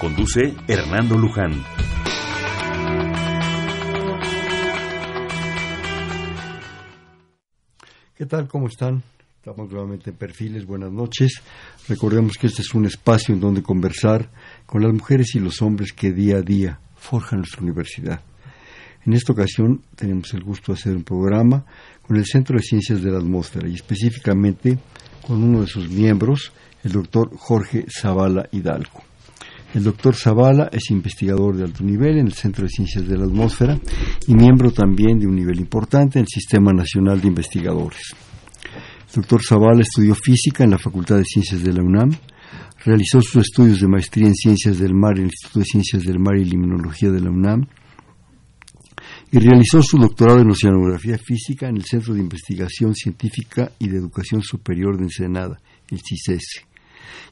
Conduce Hernando Luján. ¿Qué tal? ¿Cómo están? Estamos nuevamente en Perfiles. Buenas noches. Recordemos que este es un espacio en donde conversar con las mujeres y los hombres que día a día forjan nuestra universidad. En esta ocasión tenemos el gusto de hacer un programa con el Centro de Ciencias de la Atmósfera y específicamente con uno de sus miembros, el doctor Jorge Zavala Hidalgo. El doctor Zavala es investigador de alto nivel en el Centro de Ciencias de la Atmósfera y miembro también de un nivel importante en el Sistema Nacional de Investigadores. El doctor Zavala estudió física en la Facultad de Ciencias de la UNAM, realizó sus estudios de maestría en Ciencias del Mar en el Instituto de Ciencias del Mar y Limnología de la UNAM y realizó su doctorado en Oceanografía Física en el Centro de Investigación Científica y de Educación Superior de Ensenada, el CICESE,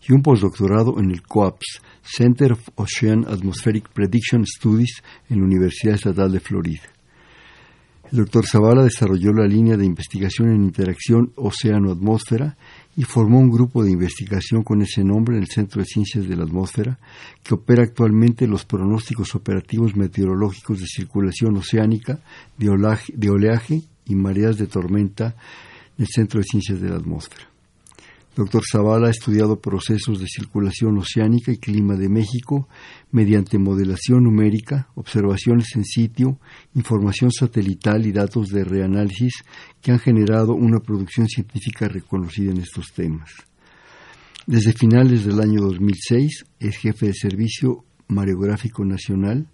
y un postdoctorado en el COAPS, Center of Ocean Atmospheric Prediction Studies en la Universidad Estatal de Florida. El doctor Zavala desarrolló la línea de investigación en interacción océano-atmósfera y formó un grupo de investigación con ese nombre en el Centro de Ciencias de la Atmósfera, que opera actualmente los pronósticos operativos meteorológicos de circulación oceánica, de oleaje, de oleaje y mareas de tormenta en el Centro de Ciencias de la Atmósfera. Dr. Zavala ha estudiado procesos de circulación oceánica y clima de México mediante modelación numérica, observaciones en sitio, información satelital y datos de reanálisis que han generado una producción científica reconocida en estos temas. Desde finales del año 2006 es jefe de Servicio Mareográfico Nacional,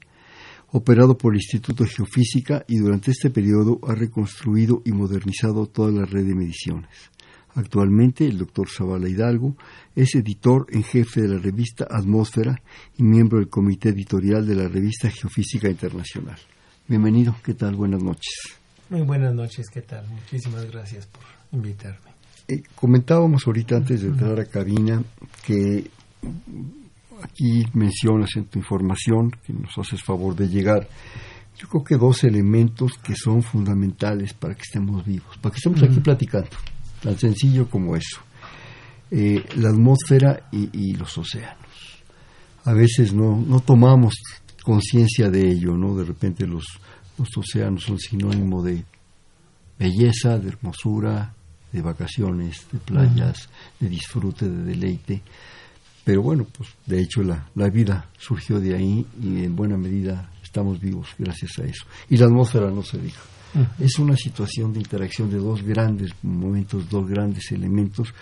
operado por el Instituto de Geofísica y durante este periodo ha reconstruido y modernizado toda la red de mediciones. Actualmente, el doctor Zavala Hidalgo es editor en jefe de la revista Atmósfera y miembro del comité editorial de la revista Geofísica Internacional. Bienvenido, ¿qué tal? Buenas noches. Muy buenas noches, ¿qué tal? Muchísimas gracias por invitarme. Eh, comentábamos ahorita antes de entrar a cabina que aquí mencionas en tu información, que nos haces favor de llegar, yo creo que dos elementos que son fundamentales para que estemos vivos, para que estemos aquí platicando tan sencillo como eso. Eh, la atmósfera y, los océanos. A veces no, no tomamos conciencia de ello, ¿no? De repente los, los océanos son sinónimo de belleza, de hermosura, de vacaciones, de playas, de disfrute, de deleite. Pero bueno, pues de hecho la, la vida surgió de ahí y en buena medida estamos vivos gracias a eso. Y la atmósfera no se dijo. Es una situación de interacción de dos grandes momentos, dos grandes elementos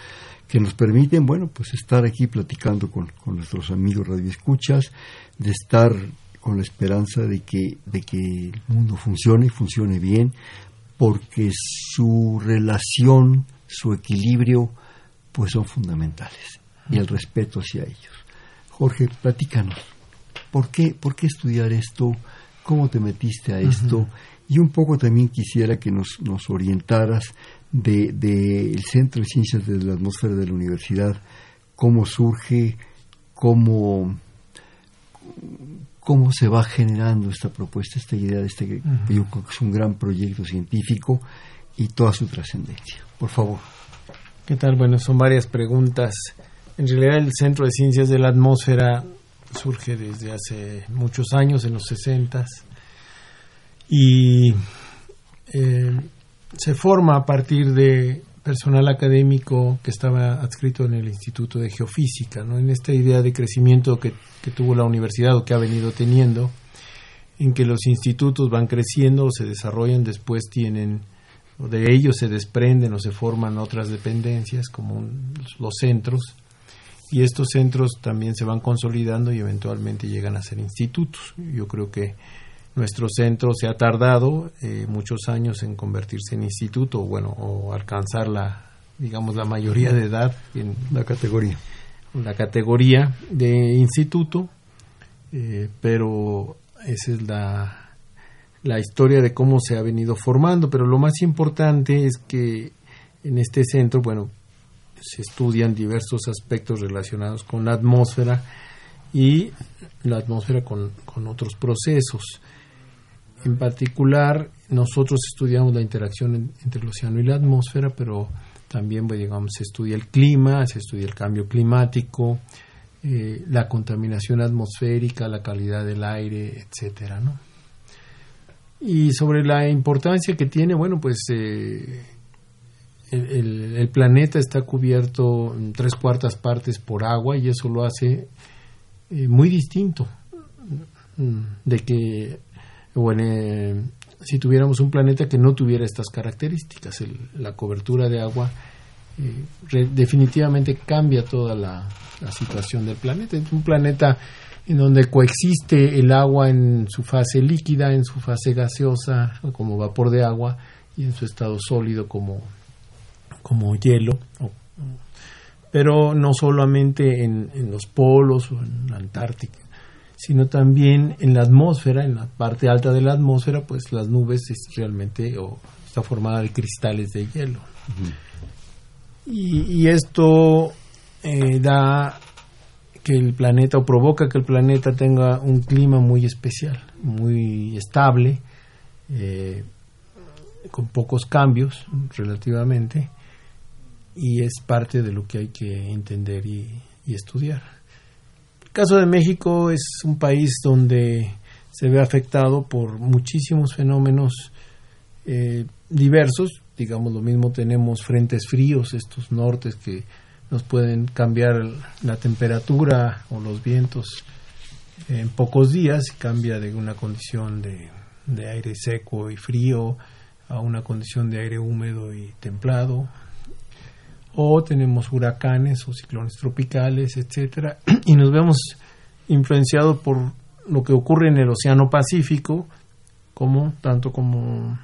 que nos permiten, bueno, pues estar aquí platicando con, nuestros amigos radioescuchas, de estar con la esperanza de que, de que el mundo funcione, y funcione bien, porque su relación, su equilibrio, pues son fundamentales, y el respeto hacia ellos. Jorge, platícanos, ¿por qué, por qué estudiar esto? ¿Cómo te metiste a esto? Y un poco también quisiera que nos, nos orientaras del de, Centro de Ciencias de la Atmósfera de la Universidad, cómo surge, cómo, cómo se va generando esta propuesta, esta idea de este, yo creo que es un gran proyecto científico y toda su trascendencia. Por favor. ¿Qué tal? Bueno, son varias preguntas. En realidad el Centro de Ciencias de la Atmósfera surge desde hace muchos años, en los 60 y eh, se forma a partir de personal académico que estaba adscrito en el Instituto de Geofísica, ¿no? en esta idea de crecimiento que, que tuvo la universidad o que ha venido teniendo, en que los institutos van creciendo o se desarrollan, después tienen, o de ellos se desprenden o se forman otras dependencias como los centros, y estos centros también se van consolidando y eventualmente llegan a ser institutos. Yo creo que nuestro centro se ha tardado eh, muchos años en convertirse en instituto, bueno, o alcanzar la, digamos, la mayoría de edad en la categoría. La categoría de instituto eh, pero esa es la, la historia de cómo se ha venido formando, pero lo más importante es que en este centro, bueno, se estudian diversos aspectos relacionados con la atmósfera y la atmósfera con, con otros procesos. En particular, nosotros estudiamos la interacción entre el océano y la atmósfera, pero también pues, digamos, se estudia el clima, se estudia el cambio climático, eh, la contaminación atmosférica, la calidad del aire, etcétera, ¿no? Y sobre la importancia que tiene, bueno, pues eh, el, el, planeta está cubierto en tres cuartas partes por agua y eso lo hace eh, muy distinto de que, bueno, si tuviéramos un planeta que no tuviera estas características. la cobertura de agua eh, definitivamente cambia toda la, situación del planeta. Es un planeta en donde coexiste el agua en su fase líquida, en su fase gaseosa como vapor de agua y en su estado sólido como, como hielo. Pero no solamente en, en los polos o en la Antártica, sino también en la atmósfera, en la parte alta de la atmósfera, pues las nubes es realmente o está formada de cristales de hielo. y, esto eh, da que el planeta o provoca que el planeta tenga un clima muy especial, muy estable, eh, con pocos cambios relativamente, y es parte de lo que hay que entender y estudiar. El caso de México es un país donde se ve afectado por muchísimos fenómenos eh, diversos. Digamos, lo mismo tenemos frentes fríos, estos nortes que nos pueden cambiar la temperatura o los vientos en pocos días. Cambia de una condición de, de aire seco y frío a una condición de aire húmedo y templado o tenemos huracanes o ciclones tropicales, etcétera, y nos vemos influenciados por lo que ocurre en el Océano Pacífico, como tanto como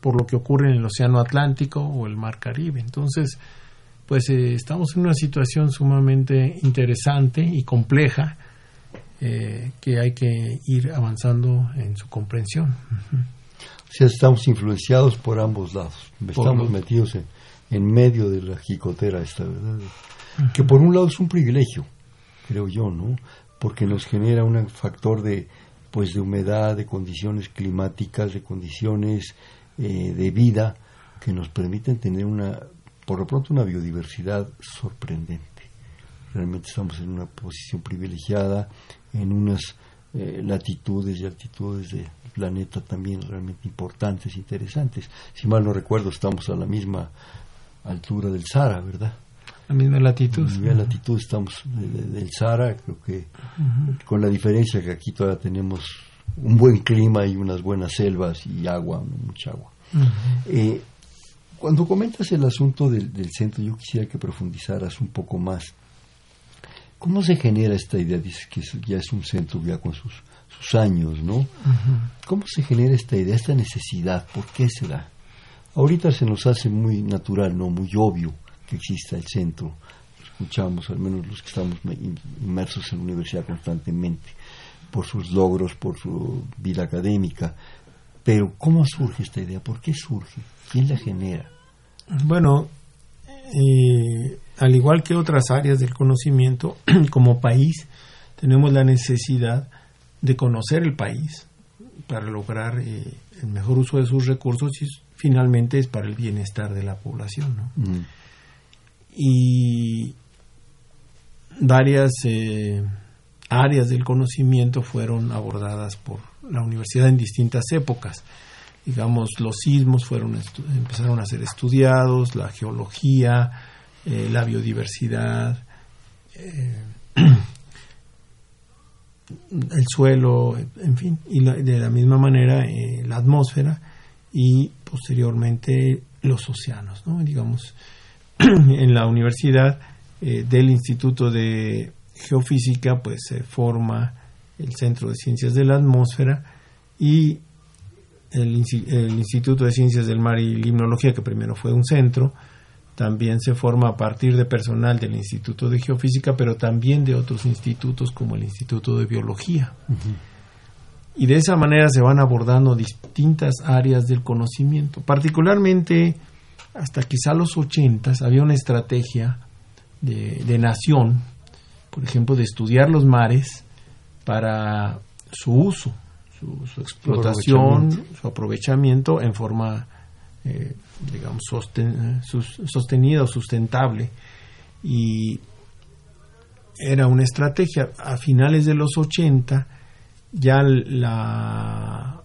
por lo que ocurre en el Océano Atlántico o el Mar Caribe. Entonces, pues eh, estamos en una situación sumamente interesante y compleja eh, que hay que ir avanzando en su comprensión. O sea, estamos influenciados por ambos lados. Estamos metidos en, en medio de la jicotera esta, ¿verdad? Que por un lado es un privilegio, creo yo, ¿no? Porque nos genera un factor de, pues, de humedad, de condiciones climáticas, de condiciones eh, de vida que nos permiten tener una, por lo pronto, una biodiversidad sorprendente. Realmente estamos en una posición privilegiada, en unas eh, latitudes y altitudes del planeta también realmente importantes, interesantes. Si mal no recuerdo, estamos a la misma altura del Sahara, ¿verdad? La misma latitud. La misma latitud estamos del Sahara, creo que con la diferencia que aquí todavía tenemos un buen clima y unas buenas selvas y agua, mucha agua. Eh, cuando comentas el asunto del, centro, yo quisiera que profundizaras un poco más. ¿Cómo se genera esta idea? Dices que ya es un centro ya con sus, sus años, ¿no? ¿Cómo se genera esta idea, esta necesidad? ¿Por qué se da? Ahorita se nos hace muy natural, no muy obvio que exista el centro. Escuchamos, al menos los que estamos inmersos en la universidad constantemente, por sus logros, por su vida académica. Pero ¿cómo surge esta idea? ¿Por qué surge? ¿Quién la genera? Bueno, eh, al igual que otras áreas del conocimiento, como país tenemos la necesidad de conocer el país para lograr eh, el mejor uso de sus recursos y finalmente es para el bienestar de la población. ¿no? Mm. Y varias eh, áreas del conocimiento fueron abordadas por la universidad en distintas épocas. Digamos, los sismos fueron empezaron a ser estudiados, la geología, eh, la biodiversidad, eh, el suelo, en fin, y de la misma manera la atmósfera y posteriormente los océanos, ¿no? Digamos, en la universidad eh, del Instituto de Geofísica, pues se forma el Centro de Ciencias de la Atmósfera y el, Instituto de Ciencias del Mar y Limnología, que primero fue un centro, también se forma a partir de personal del Instituto de Geofísica, pero también de otros institutos como el Instituto de Biología. Y de esa manera se van abordando distintas áreas del conocimiento. Particularmente, hasta quizá los ochentas, había una estrategia de, nación, por ejemplo, de estudiar los mares para su uso, su, explotación, su aprovechamiento en forma eh, digamos, sostenida o sustentable. Y era una estrategia. A finales de los 80, ya la,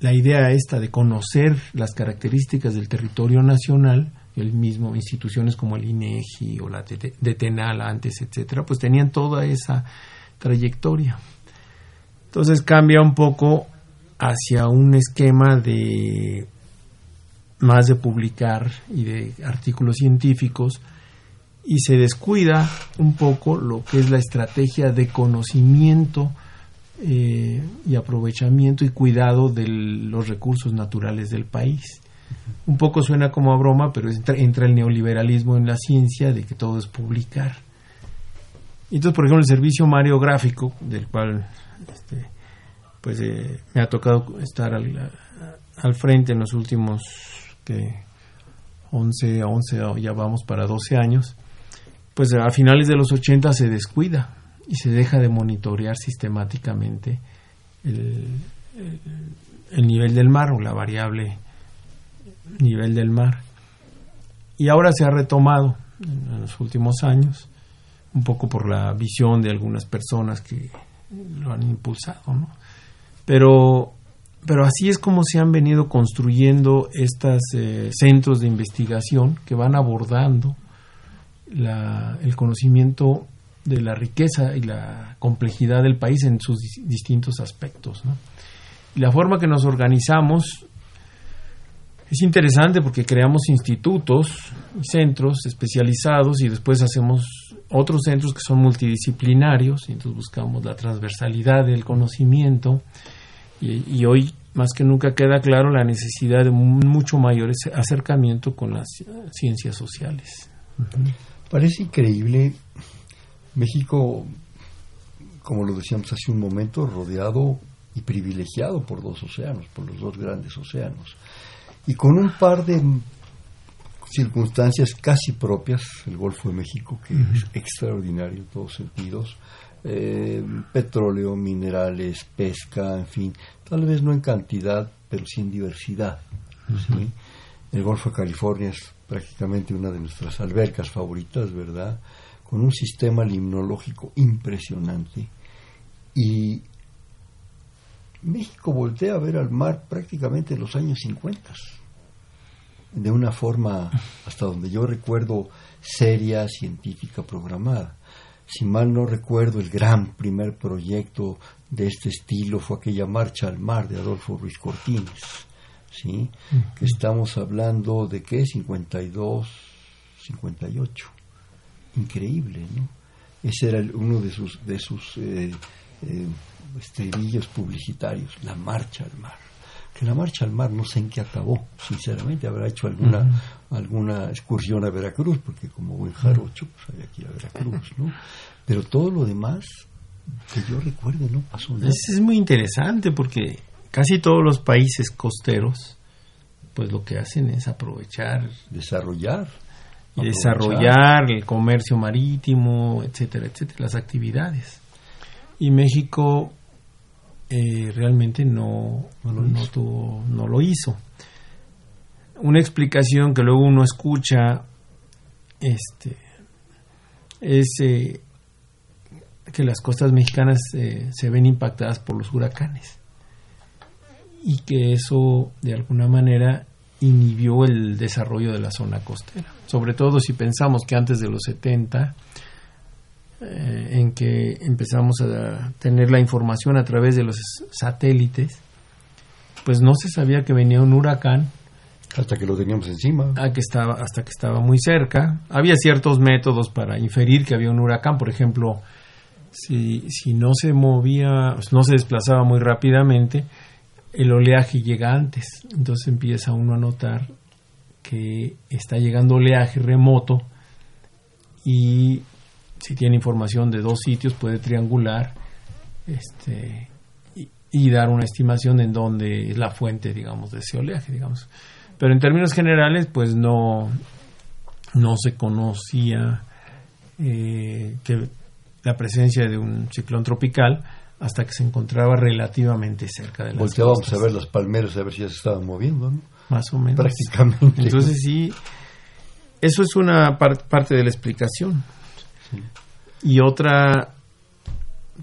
la idea esta de conocer las características del territorio nacional, el mismo, instituciones como el INEGI o la de Tenal antes, etcétera, pues tenían toda esa trayectoria. Entonces cambia un poco hacia un esquema de más de publicar y de artículos científicos y se descuida un poco lo que es la estrategia de conocimiento eh, y aprovechamiento y cuidado de los recursos naturales del país. Un poco suena como a broma, pero entra, el neoliberalismo en la ciencia de que todo es publicar. Entonces, por ejemplo, el servicio mariográfico, del cual este, pues eh, me ha tocado estar al, al frente en los últimos que 11, 11, ya vamos para 12 años, pues a finales de los 80 se descuida y se deja de monitorear sistemáticamente el, el, nivel del mar o la variable nivel del mar. Y ahora se ha retomado en los últimos años, un poco por la visión de algunas personas que lo han impulsado, ¿no? Pero pero así es como se han venido construyendo estos eh, centros de investigación que van abordando el conocimiento de la riqueza y la complejidad del país en sus distintos aspectos. Y la forma que nos organizamos es interesante porque creamos institutos y centros especializados y después hacemos otros centros que son multidisciplinarios y entonces buscamos la transversalidad del conocimiento y, hoy más que nunca queda claro la necesidad de un mucho mayor acercamiento con las ciencias sociales. Parece increíble México, como lo decíamos hace un momento, rodeado y privilegiado por dos océanos, por los dos grandes océanos, y con un par de circunstancias casi propias, el Golfo de México, que es extraordinario en todos sentidos, eh, petróleo, minerales, pesca, en fin, tal vez no en cantidad, pero sí en diversidad. El Golfo de California es prácticamente una de nuestras albercas favoritas, ¿verdad? Con un sistema limnológico impresionante. Y México voltea a ver al mar prácticamente en los años 50, de una forma, hasta donde yo recuerdo, seria, científica, programada si mal no recuerdo, el gran primer proyecto de este estilo fue aquella Marcha al Mar de Adolfo Ruiz Cortines, ¿sí? Que estamos hablando de qué, 52, 58. Increíble, ¿no? Ese era uno de sus, de sus eh, eh, estribillos publicitarios, la Marcha al Mar que la marcha al mar no sé en qué acabó, sinceramente, habrá hecho alguna, alguna excursión a Veracruz, porque como buen jarocho, pues había que ir a Veracruz, ¿no? Pero todo lo demás, que yo recuerde, no pasó nada. Es, muy interesante porque casi todos los países costeros, pues lo que hacen es aprovechar. Desarrollar. Desarrollar el comercio marítimo, etcétera, etcétera, las actividades. Y México eh, realmente no, no, lo no, no lo hizo. Una explicación que luego uno escucha este, es eh, que las costas mexicanas eh, se ven impactadas por los huracanes y que eso de alguna manera inhibió el desarrollo de la zona costera. Sobre todo si pensamos que antes de los 70 eh, en que empezamos a tener la información a través de los satélites, pues no se sabía que venía un huracán. Hasta que lo teníamos encima. que estaba, hasta que estaba muy cerca. Había ciertos métodos para inferir que había un huracán. Por ejemplo, si, si no se movía, no se desplazaba muy rápidamente, el oleaje llega antes. Entonces empieza uno a notar que está llegando oleaje remoto y si tiene información de dos sitios puede triangular este, y, dar una estimación en dónde es la fuente, digamos, de ese oleaje, digamos. Pero en términos generales, pues no, no se conocía eh, que la presencia de un ciclón tropical hasta que se encontraba relativamente cerca de las Volteábamos a ver las palmeras a ver si ya se estaban moviendo, ¿no? Más o menos. Prácticamente. Entonces sí, eso es una parte de la explicación. Y otra,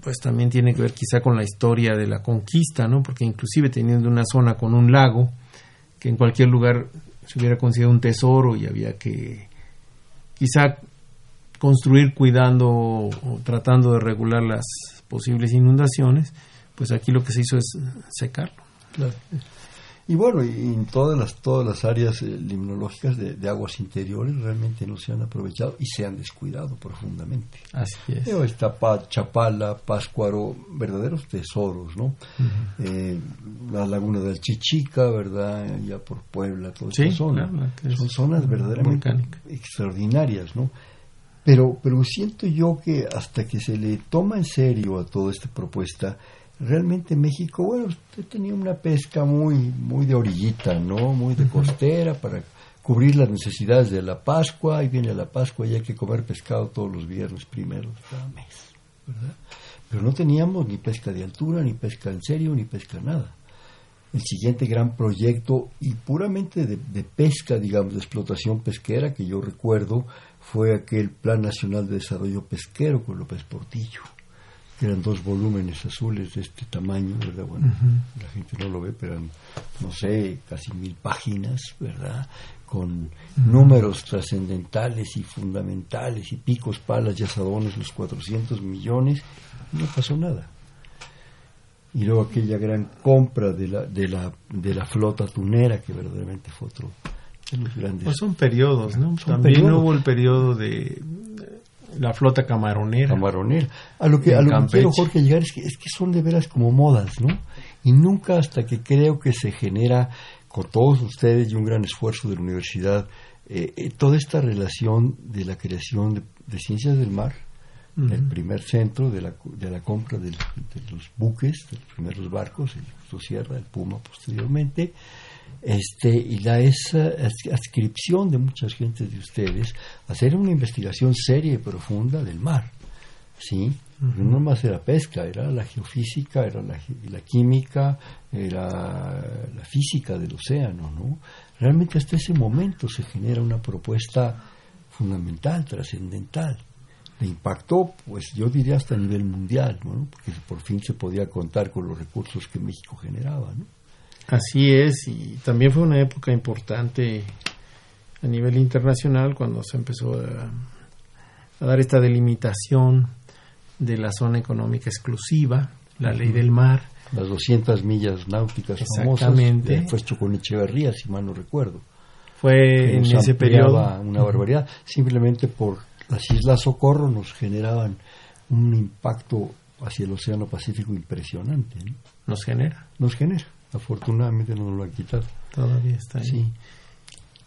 pues también tiene que ver quizá con la historia de la conquista, ¿no? Porque inclusive teniendo una zona con un lago, que en cualquier lugar se hubiera considerado un tesoro y había que quizá construir cuidando o tratando de regular las posibles inundaciones, pues aquí lo que se hizo es secarlo. Y bueno, y en todas las, todas las áreas eh, limnológicas de, aguas interiores realmente no se han aprovechado y se han descuidado profundamente. Así es. Está Chapala, Páscuaro, verdaderos tesoros, ¿no? Eh, la laguna del Chichica, ¿verdad? Ya por Puebla, toda esa zona. Son zonas verdaderamente extraordinarias, ¿no? Pero, pero siento yo que hasta que se le toma en serio a toda esta propuesta, realmente México, bueno, usted tenía una pesca muy, muy de orillita, ¿no? Muy de costera para cubrir las necesidades de la Pascua, y viene la Pascua y hay que comer pescado todos los viernes primeros cada mes, ¿verdad? Pero no teníamos ni pesca de altura, ni pesca en serio, ni pesca nada. El siguiente gran proyecto, y puramente de, de pesca, digamos, de explotación pesquera, que yo recuerdo, fue aquel Plan Nacional de Desarrollo Pesquero con López Portillo eran dos volúmenes azules de este tamaño, ¿verdad? Bueno, la gente no lo ve, pero no sé, casi mil páginas, ¿verdad? Con números trascendentales y fundamentales y picos, palas y asadones, los 400 millones, no pasó nada. Y luego aquella gran compra de la, de la, de la flota tunera, que verdaderamente fue otro de los grandes. Pues son periodos, ¿no? También hubo el periodo de la flota camaronera. Camaronera. A lo que, a lo que quiero, Jorge, llegar es que, es que son de veras como modas, ¿no? Y nunca hasta que creo que se genera con todos ustedes y un gran esfuerzo de la universidad eh, eh, toda esta relación de la creación de, ciencias del mar, el primer centro de la, de la compra de, los buques, de los primeros barcos, el Sierra, el Puma posteriormente, este, y la esa adscripción de muchas gentes de ustedes a hacer una investigación seria y profunda del mar. ¿sí? No más era pesca, era la geofísica, era la, la, química, era la física del océano. ¿no? Realmente hasta ese momento se genera una propuesta fundamental, trascendental. Le impactó, pues yo diría hasta a nivel mundial, ¿no? porque por fin se podía contar con los recursos que México generaba. ¿no? Así es, y también fue una época importante a nivel internacional cuando se empezó a, dar esta delimitación de la zona económica exclusiva, la ley del mar. Las 200 millas náuticas Exactamente. famosas. Fue hecho con Echeverría, si mal no recuerdo. Fue en ese periodo. Una barbaridad. Simplemente por las Islas Socorro nos generaban un impacto hacia el Océano Pacífico impresionante. Nos genera. Nos genera. Afortunadamente no lo han quitado. Todavía está ahí. Sí.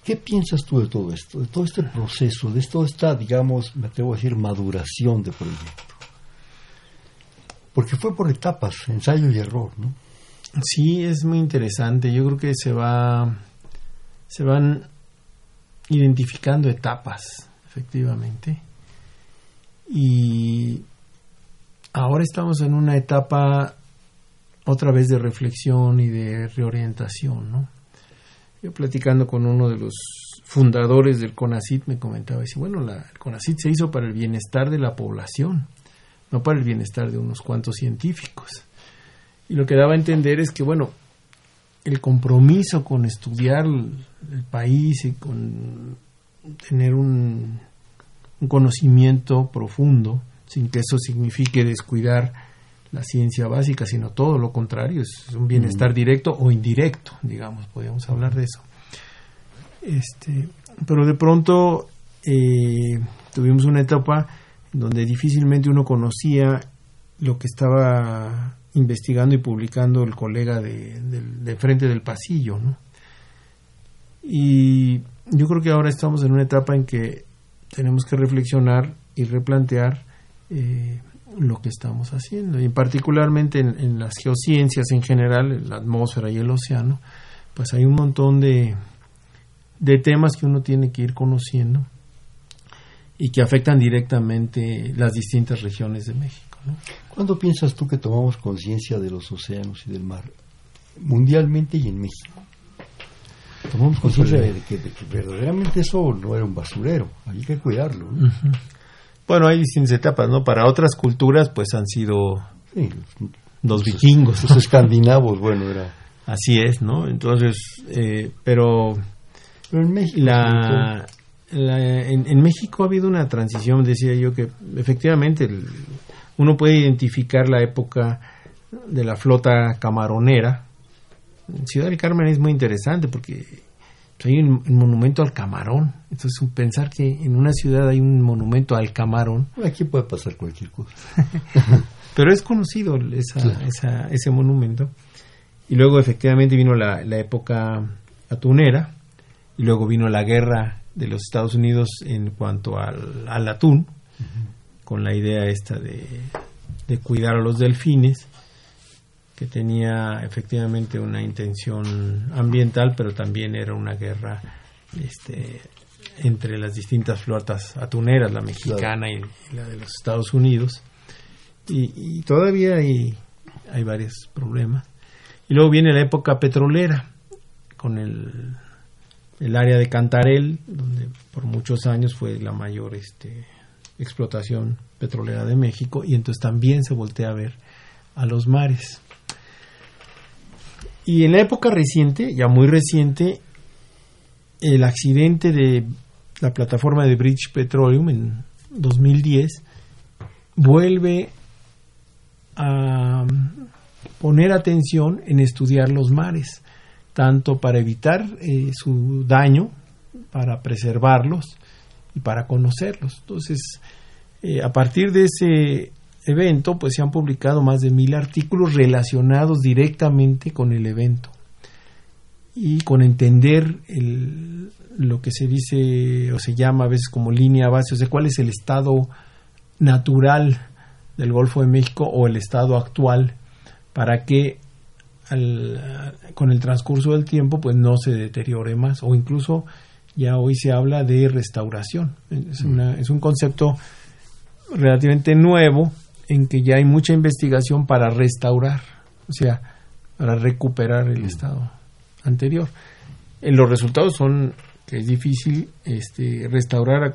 ¿Qué piensas tú de todo esto, de todo este proceso, de toda esta, digamos, me atrevo a decir, maduración de proyecto? Porque fue por etapas, ensayo y error, ¿no? Sí, es muy interesante. Yo creo que se va, se van identificando etapas, efectivamente. Y ahora estamos en una etapa otra vez de reflexión y de reorientación, ¿no? Yo platicando con uno de los fundadores del CONACIT me comentaba, dice, bueno, la, el CONACIT se hizo para el bienestar de la población, no para el bienestar de unos cuantos científicos. Y lo que daba a entender es que, bueno, el compromiso con estudiar el, país y con tener un, un conocimiento profundo, sin que eso signifique descuidar la ciencia básica, sino todo lo contrario, es un bienestar directo o indirecto, digamos, podríamos hablar de eso. Este, pero de pronto eh, tuvimos una etapa donde difícilmente uno conocía lo que estaba investigando y publicando el colega de, frente del pasillo, ¿no? Y yo creo que ahora estamos en una etapa en que tenemos que reflexionar y replantear eh, lo que estamos haciendo. Y particularmente en, las geociencias en general, la atmósfera y el océano, pues hay un montón de, de temas que uno tiene que ir conociendo y que afectan directamente las distintas regiones de México. ¿no? ¿Cuándo piensas tú que tomamos conciencia de los océanos y del mar? Mundialmente y en México. Tomamos conciencia de, que verdaderamente eso no era un basurero, hay que cuidarlo. Bueno, hay distintas etapas, ¿no? Para otras culturas, pues han sido los, vikingos. Los escandinavos, bueno, era. Así es, ¿no? Entonces, eh, pero. Pero en México. La, en, México ha habido una transición, decía yo, que efectivamente uno puede identificar la época de la flota camaronera. Ciudad del Carmen es muy interesante porque hay un, monumento al camarón. Entonces, pensar que en una ciudad hay un monumento al camarón. Aquí puede pasar cualquier cosa. Pero es conocido esa, ese monumento. Y luego, efectivamente, vino la, época atunera. Y luego vino la guerra de los Estados Unidos en cuanto al, atún, con la idea esta de, de cuidar a los delfines que tenía efectivamente una intención ambiental, pero también era una guerra este, entre las distintas flotas atuneras, la mexicana y, la de los Estados Unidos. Y, todavía hay, hay varios problemas. Y luego viene la época petrolera, con el, el área de Cantarel, donde por muchos años fue la mayor este, explotación petrolera de México, y entonces también se voltea a ver a los mares. Y en la época reciente, ya muy reciente, el accidente de la plataforma de British Petroleum en 2010 vuelve a poner atención en estudiar los mares, tanto para evitar eh, su daño, para preservarlos y para conocerlos. Entonces, eh, a partir de ese evento, pues se han publicado más de mil artículos relacionados directamente con el evento y con entender el, lo que se dice o se llama a veces como línea base, o sea, cuál es el estado natural del Golfo de México o el estado actual para que con el transcurso del tiempo pues no se deteriore más o incluso ya hoy se habla de restauración. Es, es un concepto relativamente nuevo en que ya hay mucha investigación para restaurar, o sea, para recuperar el estado anterior. En los resultados son que es difícil este, restaurar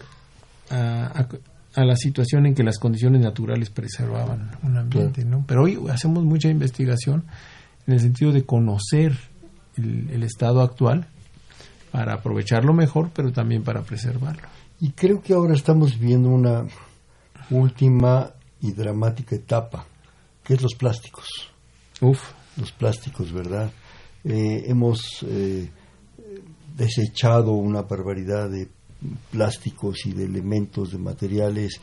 a, la situación en que las condiciones naturales preservaban un ambiente, ¿no? Pero hoy hacemos mucha investigación en el sentido de conocer el, el estado actual para aprovecharlo mejor, pero también para preservarlo. Y creo que ahora estamos viendo una última y dramática etapa, que es los plásticos. Uf. Los plásticos, ¿verdad? Eh, hemos eh, desechado una barbaridad de plásticos y de elementos, de materiales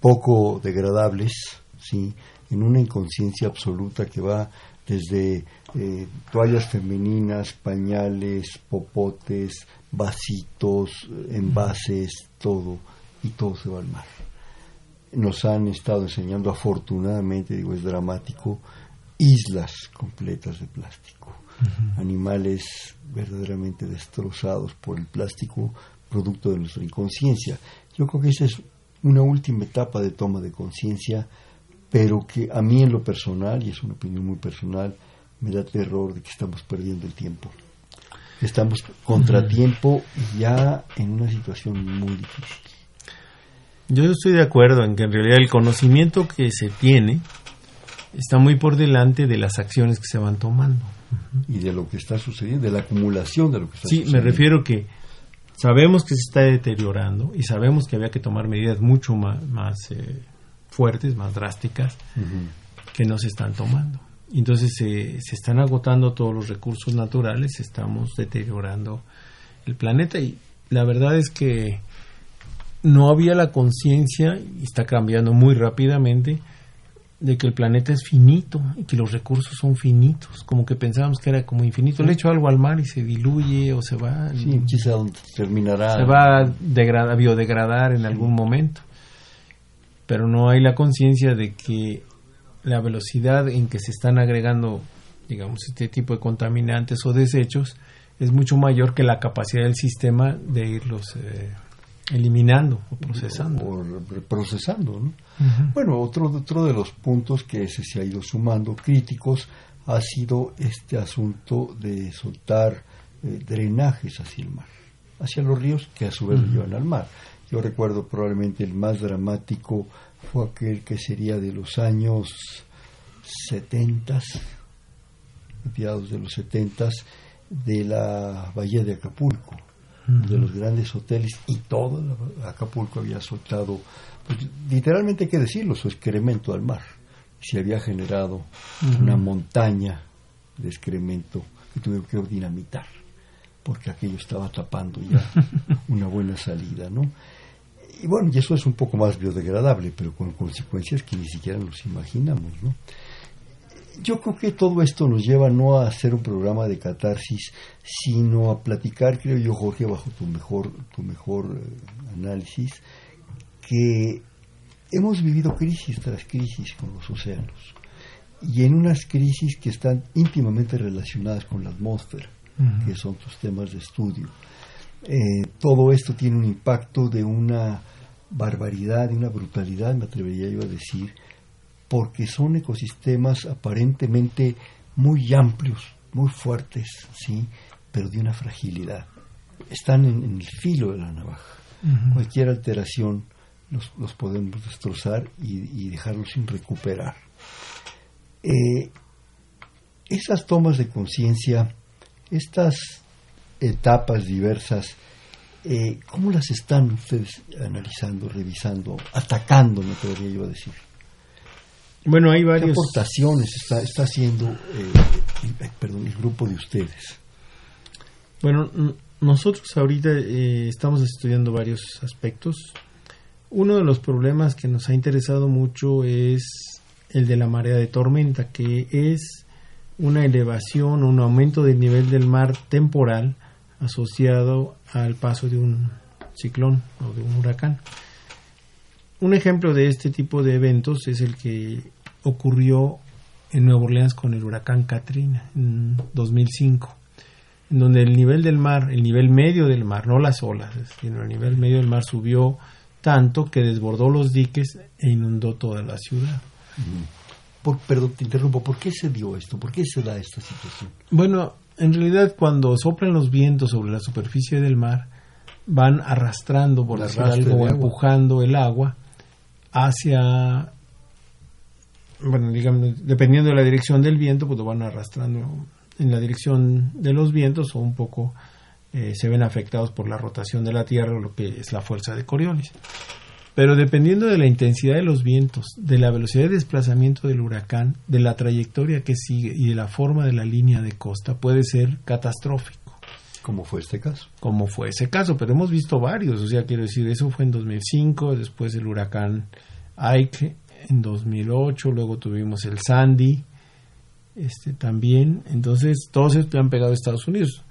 poco degradables, ¿sí? en una inconsciencia absoluta que va desde eh, toallas femeninas, pañales, popotes, vasitos, envases, todo, y todo se va al mar nos han estado enseñando, afortunadamente, digo, es dramático, islas completas de plástico, animales verdaderamente destrozados por el plástico, producto de nuestra inconsciencia. Yo creo que esa es una última etapa de toma de conciencia, pero que a mí en lo personal, y es una opinión muy personal, me da terror de que estamos perdiendo el tiempo. Estamos contratiempo ya en una situación muy difícil. Yo estoy de acuerdo en que en realidad el conocimiento que se tiene está muy por delante de las acciones que se van tomando. Y de lo que está sucediendo, de la acumulación de lo que está sucediendo. Sí, me refiero que sabemos que se está deteriorando y sabemos que había que tomar medidas mucho más, eh, fuertes, más drásticas, que no se están tomando. Entonces se están agotando todos los recursos naturales, estamos deteriorando el planeta y la verdad es que no había la conciencia, y está cambiando muy rápidamente, de que el planeta es finito y que los recursos son finitos, como que pensábamos que era como infinito. Le echo algo al mar y se diluye o se va. Sí, quizá terminará. Se va a biodegradar en algún momento. Pero no hay la conciencia de que la velocidad en que se están agregando, digamos, este tipo de contaminantes o desechos es mucho mayor que la capacidad del sistema de irlos eh, eliminando o procesando. O, procesando, ¿no? Bueno, otro, otro de los puntos que se ha ido sumando críticos ha sido este asunto de soltar eh, drenajes hacia el mar, hacia los ríos que a su vez llevan al mar. Yo recuerdo probablemente el más dramático fue aquel que sería de los años 70, mediados de los 70, de la bahía de Acapulco de los grandes hoteles y todo Acapulco había soltado, pues, literalmente hay que decirlo, su excremento al mar. Se había generado una montaña de excremento que tuvieron que dinamitar, porque aquello estaba tapando ya una buena salida, ¿no? Y bueno, y eso es un poco más biodegradable, pero con consecuencias que ni siquiera nos imaginamos, ¿no? Yo creo que todo esto nos lleva no a hacer un programa de catarsis, sino a platicar, creo yo, Jorge, bajo tu mejor, tu mejor eh, análisis, que hemos vivido crisis tras crisis con los océanos y en unas crisis que están íntimamente relacionadas con la atmósfera, que son tus temas de estudio. Eh, todo esto tiene un impacto de una barbaridad, de una brutalidad, me atrevería yo a decir, porque son ecosistemas aparentemente muy amplios, muy fuertes, sí, pero de una fragilidad. Están en, el filo de la navaja. Cualquier alteración los, podemos destrozar y, dejarlos sin recuperar. Eh, esas tomas de conciencia, estas etapas diversas, eh, ¿cómo las están ustedes analizando, revisando, atacando, me podría yo decir? Bueno, hay varias aportaciones está, está haciendo eh, perdón, el grupo de ustedes? Bueno, nosotros ahorita eh, estamos estudiando varios aspectos. Uno de los problemas que nos ha interesado mucho es el de la marea de tormenta, que es una elevación, un aumento del nivel del mar temporal asociado al paso de un ciclón o de un huracán. Un ejemplo de este tipo de eventos es el que ocurrió en Nueva Orleans con el huracán Katrina en 2005, en donde el nivel del mar, el nivel medio del mar, no las olas, sino el nivel medio del mar subió tanto que desbordó los diques e inundó toda la ciudad. Por, perdón, te interrumpo, ¿por qué se dio esto? ¿Por qué se da esta situación? Bueno, en realidad cuando soplan los vientos sobre la superficie del mar, van arrastrando, por decir algo, empujando el agua hacia, bueno, digamos, dependiendo de la dirección del viento, pues lo van arrastrando en la dirección de los vientos o un poco eh, se ven afectados por la rotación de la Tierra, lo que es la fuerza de Coriolis. Pero dependiendo de la intensidad de los vientos, de la velocidad de desplazamiento del huracán, de la trayectoria que sigue y de la forma de la línea de costa, puede ser catastrófico. ¿Cómo fue este caso? Como fue ese caso, pero hemos visto varios, o sea, quiero decir, eso fue en 2005, después el huracán Ike en 2008, luego tuvimos el Sandy, este también, entonces todos estos han pegado a Estados Unidos,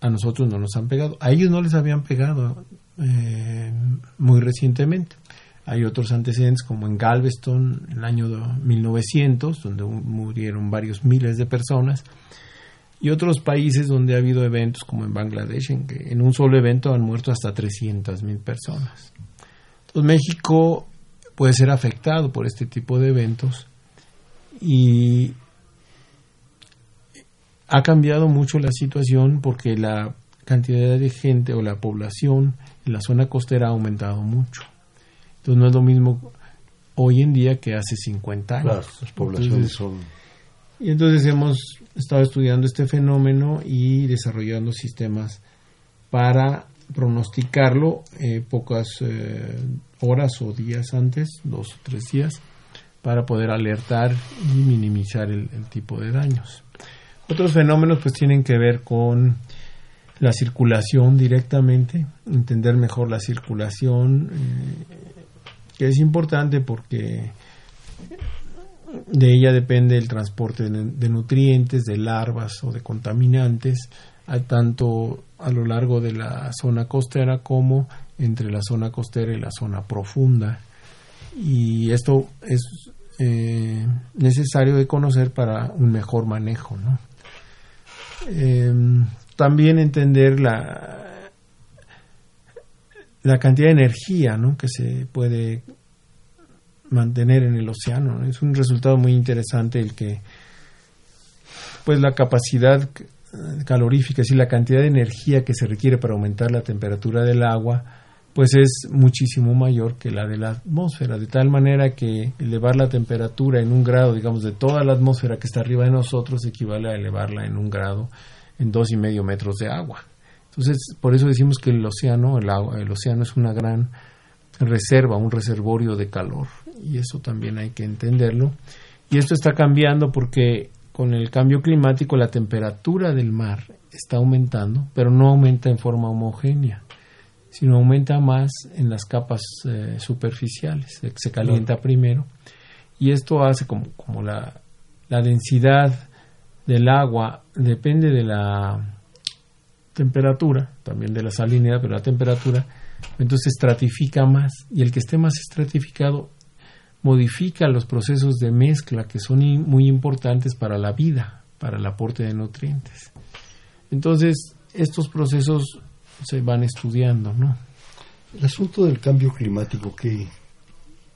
a nosotros no nos han pegado, a ellos no les habían pegado eh, muy recientemente. Hay otros antecedentes como en Galveston en el año 1900, donde murieron varios miles de personas y otros países donde ha habido eventos como en Bangladesh, en que en un solo evento han muerto hasta 300 mil personas. Entonces México puede ser afectado por este tipo de eventos y ha cambiado mucho la situación porque la cantidad de gente o la población en la zona costera ha aumentado mucho. Entonces no es lo mismo hoy en día que hace 50 años. Claro, las poblaciones son y entonces hemos estado estudiando este fenómeno y desarrollando sistemas para pronosticarlo eh, pocas eh, horas o días antes, dos o tres días, para poder alertar y minimizar el, tipo de daños. Otros fenómenos pues tienen que ver con la circulación directamente, entender mejor la circulación, eh, que es importante porque de ella depende el transporte de, nutrientes, de larvas o de contaminantes, tanto a lo largo de la zona costera como entre la zona costera y la zona profunda. Y esto es eh, necesario de conocer para un mejor manejo. Em, también entender la, la cantidad de energía que se puede mantener en el océano. Es un resultado muy interesante el que pues la capacidad calorífica, es la cantidad de energía que se requiere para aumentar la temperatura del agua, pues es muchísimo mayor que la de la atmósfera, de tal manera que elevar la temperatura en un grado, digamos, de toda la atmósfera que está arriba de nosotros equivale a elevarla en un grado en dos y medio metros de agua. Entonces, por eso decimos que el océano, el, agua, el océano es una gran reserva, un reservorio de calor, y eso también hay que entenderlo. Y esto está cambiando porque con el cambio climático la temperatura del mar está aumentando, pero no aumenta en forma homogénea, sino aumenta más en las capas eh, superficiales, se calienta primero. Y esto hace como, como la, la densidad del agua depende de la temperatura, también de la salinidad, pero la temperatura, entonces estratifica más y el que esté más estratificado modifica los procesos de mezcla que son muy importantes para la vida, para el aporte de nutrientes. Entonces, estos procesos se van estudiando, ¿no? El asunto del cambio climático, ¿qué,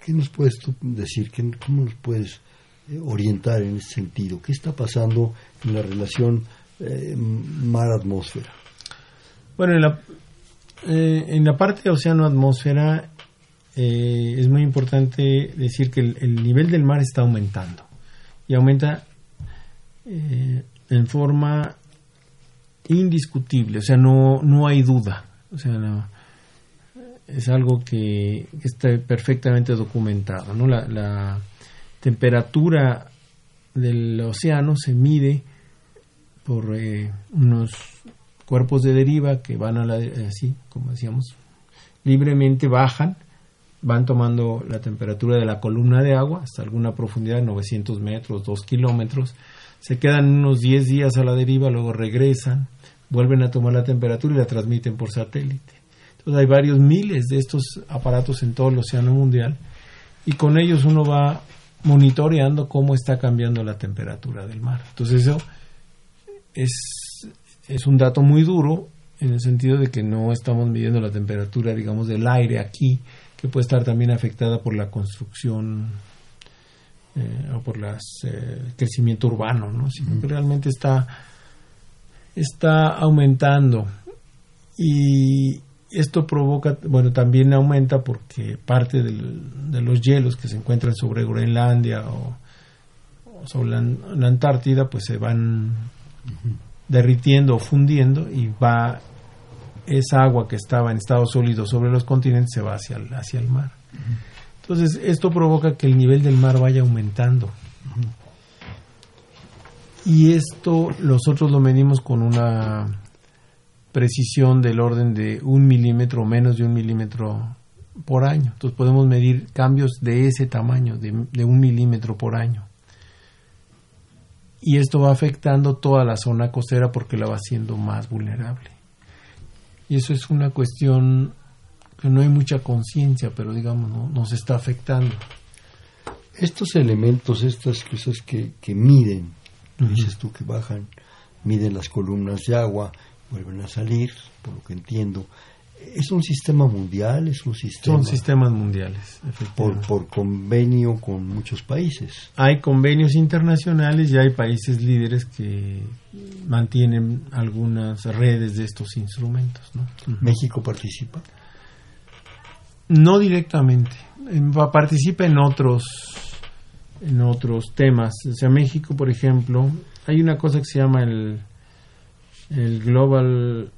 qué nos puedes decir? ¿Cómo nos puedes eh, orientar en ese sentido? ¿Qué está pasando en la relación eh, mar-atmósfera? Bueno, en la, eh, en la parte océano-atmósfera eh, es muy importante decir que el, nivel del mar está aumentando y aumenta eh, en forma indiscutible, o sea, no, no hay duda, o sea, es algo que, está perfectamente documentado, ¿no? La, la temperatura del océano se mide por eh, unos cuerpos de deriva que van a la, así, como decíamos, libremente bajan van tomando la temperatura de la columna de agua hasta alguna profundidad de 900 metros, 2 kilómetros, se quedan unos 10 días a la deriva, luego regresan, vuelven a tomar la temperatura y la transmiten por satélite. Entonces hay varios miles de estos aparatos en todo el océano mundial y con ellos uno va monitoreando cómo está cambiando la temperatura del mar. Entonces eso es, es un dato muy duro en el sentido de que no estamos midiendo la temperatura, digamos, del aire aquí, que puede estar también afectada por la construcción eh, o por el eh, crecimiento urbano, ¿no? realmente está, está aumentando. Y esto provoca, bueno, también aumenta porque parte de los hielos que se encuentran sobre Groenlandia o, sobre la, Antártida, pues se van derritiendo o fundiendo y va esa agua que estaba en estado sólido sobre los continentes se va hacia el, hacia el mar. Entonces, esto provoca que el nivel del mar vaya aumentando. Y esto nosotros lo medimos con una precisión del orden de un milímetro o menos de un milímetro por año. Entonces podemos medir cambios de ese tamaño, de, de un milímetro por año. Y esto va afectando toda la zona costera porque la va haciendo más vulnerable. Y eso es una cuestión que no hay mucha conciencia, pero digamos, ¿no? nos está afectando. Estos elementos, estas cosas que, que miden, dices tú que bajan, miden las columnas de agua, vuelven a salir, por lo que entiendo, ¿Es un sistema mundial? ¿Es un sistema Son sistemas mundiales, por, por, convenio con muchos países. Hay convenios internacionales y hay países líderes que mantienen algunas redes de estos instrumentos. ¿no? ¿México participa? No directamente, participa en otros, en otros temas. O sea, México, por ejemplo, hay una cosa que se llama el, el Global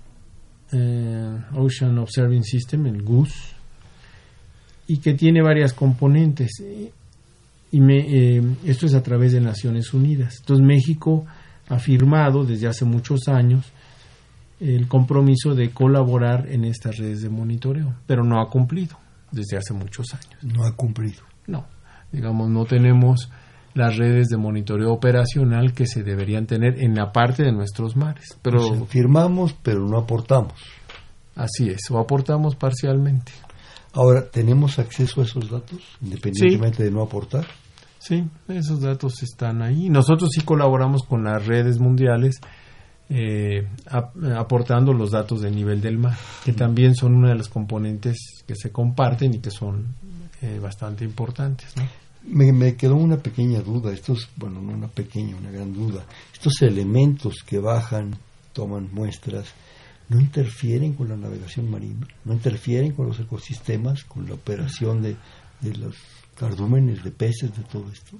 eh, Ocean Observing System, el GUS, y que tiene varias componentes. Y me, eh, esto es a través de Naciones Unidas. Entonces México ha firmado desde hace muchos años el compromiso de colaborar en estas redes de monitoreo, pero no ha cumplido desde hace muchos años. No ha cumplido. No, digamos, no tenemos las redes de monitoreo operacional que se deberían tener en la parte de nuestros mares. Pero firmamos, pero no aportamos. Así es, o aportamos parcialmente. Ahora, ¿tenemos acceso a esos datos, independientemente de no aportar? Sí, esos datos están ahí. Nosotros sí colaboramos con las redes mundiales eh, aportando los datos del nivel del mar, que también son una de las componentes que se comparten y que son eh, bastante importantes. Me, me, quedó una pequeña duda, estos, bueno, no una pequeña, una gran duda. Estos elementos que bajan, toman muestras, ¿no interfieren con la navegación marina? ¿No interfieren con los ecosistemas, con la operación de, de los cardúmenes, de peces, de todo esto?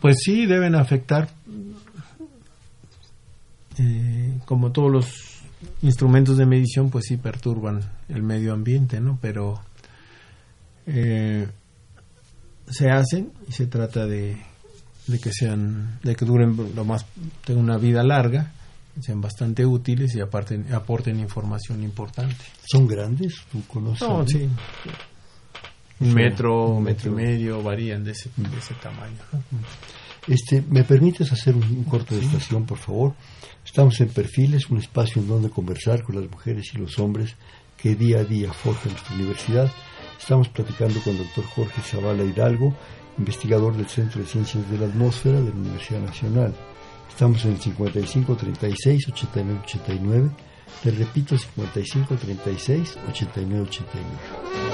Pues sí, deben afectar eh, como todos los instrumentos de medición, pues sí perturban el medio ambiente, ¿no? Pero eh, se hacen y se trata de, que sean, de que duren lo más, tengan una vida larga, sean bastante útiles y aparte, aporten información importante. ¿Son grandes? ¿Tú conoces? No, sí. Un metro, un metro y medio, varían de ese, de ese tamaño. Este, ¿Me permites hacer un, corto de estación, por favor? Estamos en Perfiles, un espacio en donde conversar con las mujeres y los hombres que día a día forjan nuestra universidad. Estamos platicando con el doctor Jorge Zavala Hidalgo, investigador del Centro de Ciencias de la Atmósfera de la Universidad Nacional. Estamos en el 55 36 89 89. Le repito, 55 36 89 89.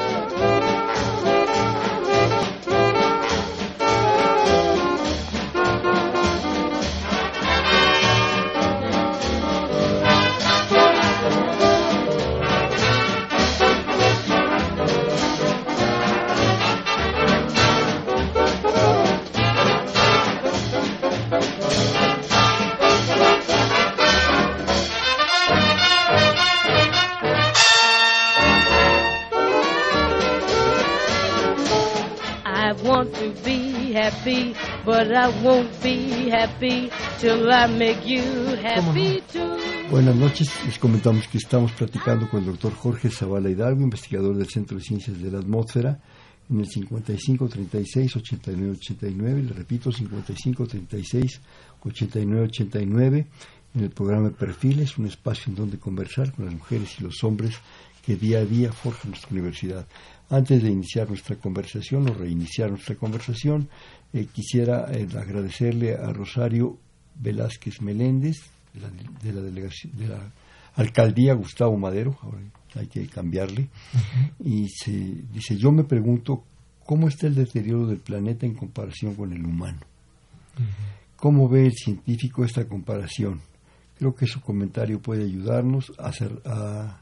Buenas noches, les comentamos que estamos platicando con el doctor Jorge Zavala Hidalgo, investigador del Centro de Ciencias de la Atmósfera, en el 55 36 89 89, le repito, 55 36 89 89, en el programa Perfiles, un espacio en donde conversar con las mujeres y los hombres que día a día forjan nuestra universidad. Antes de iniciar nuestra conversación o reiniciar nuestra conversación, eh, quisiera eh, agradecerle a Rosario Velázquez Meléndez, de la, delegación, de la alcaldía Gustavo Madero, ahora hay que cambiarle, y se dice, yo me pregunto cómo está el deterioro del planeta en comparación con el humano. ¿Cómo ve el científico esta comparación? Creo que su comentario puede ayudarnos a, hacer, a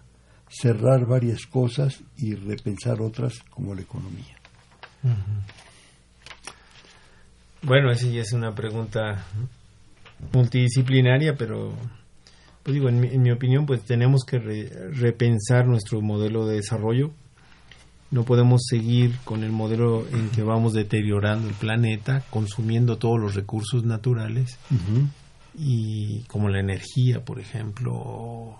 cerrar varias cosas y repensar otras como la economía. Bueno, esa ya es una pregunta multidisciplinaria, pero pues digo, en mi, opinión, pues tenemos que repensar nuestro modelo de desarrollo. No podemos seguir con el modelo en que vamos deteriorando el planeta, consumiendo todos los recursos naturales y como la energía, por ejemplo,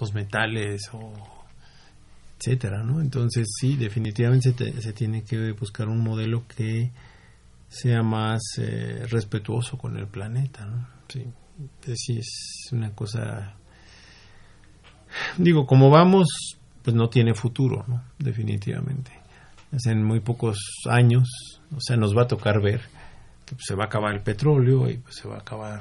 los metales o etcétera, ¿no? Entonces sí, definitivamente se, tiene que buscar un modelo que sea más eh, respetuoso con el planeta, ¿no? Sí, sí es una cosa digo, como vamos, pues no tiene futuro, ¿no? Definitivamente. en muy pocos años, o sea, nos va a tocar ver que pues, se va a acabar el petróleo y pues, se va a acabar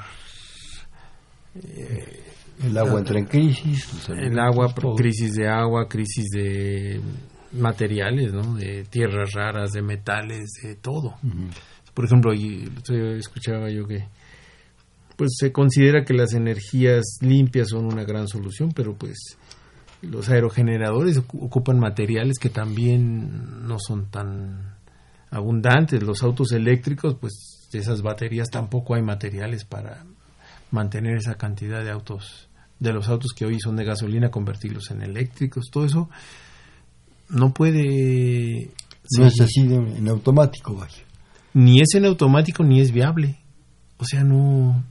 eh, el agua entra en crisis. El agua, crisis de agua, crisis de materiales, ¿no? De tierras raras, de metales, de todo. Por ejemplo, escuchaba yo que pues se considera que las energías limpias son una gran solución, pero pues los aerogeneradores ocupan materiales que también no son tan abundantes. Los autos eléctricos, pues de esas baterías tampoco hay materiales para mantener esa cantidad de autos, de los autos que hoy son de gasolina, convertirlos en eléctricos, todo eso no puede... No es así en automático, vaya. Ni es en automático ni es viable. O sea, no,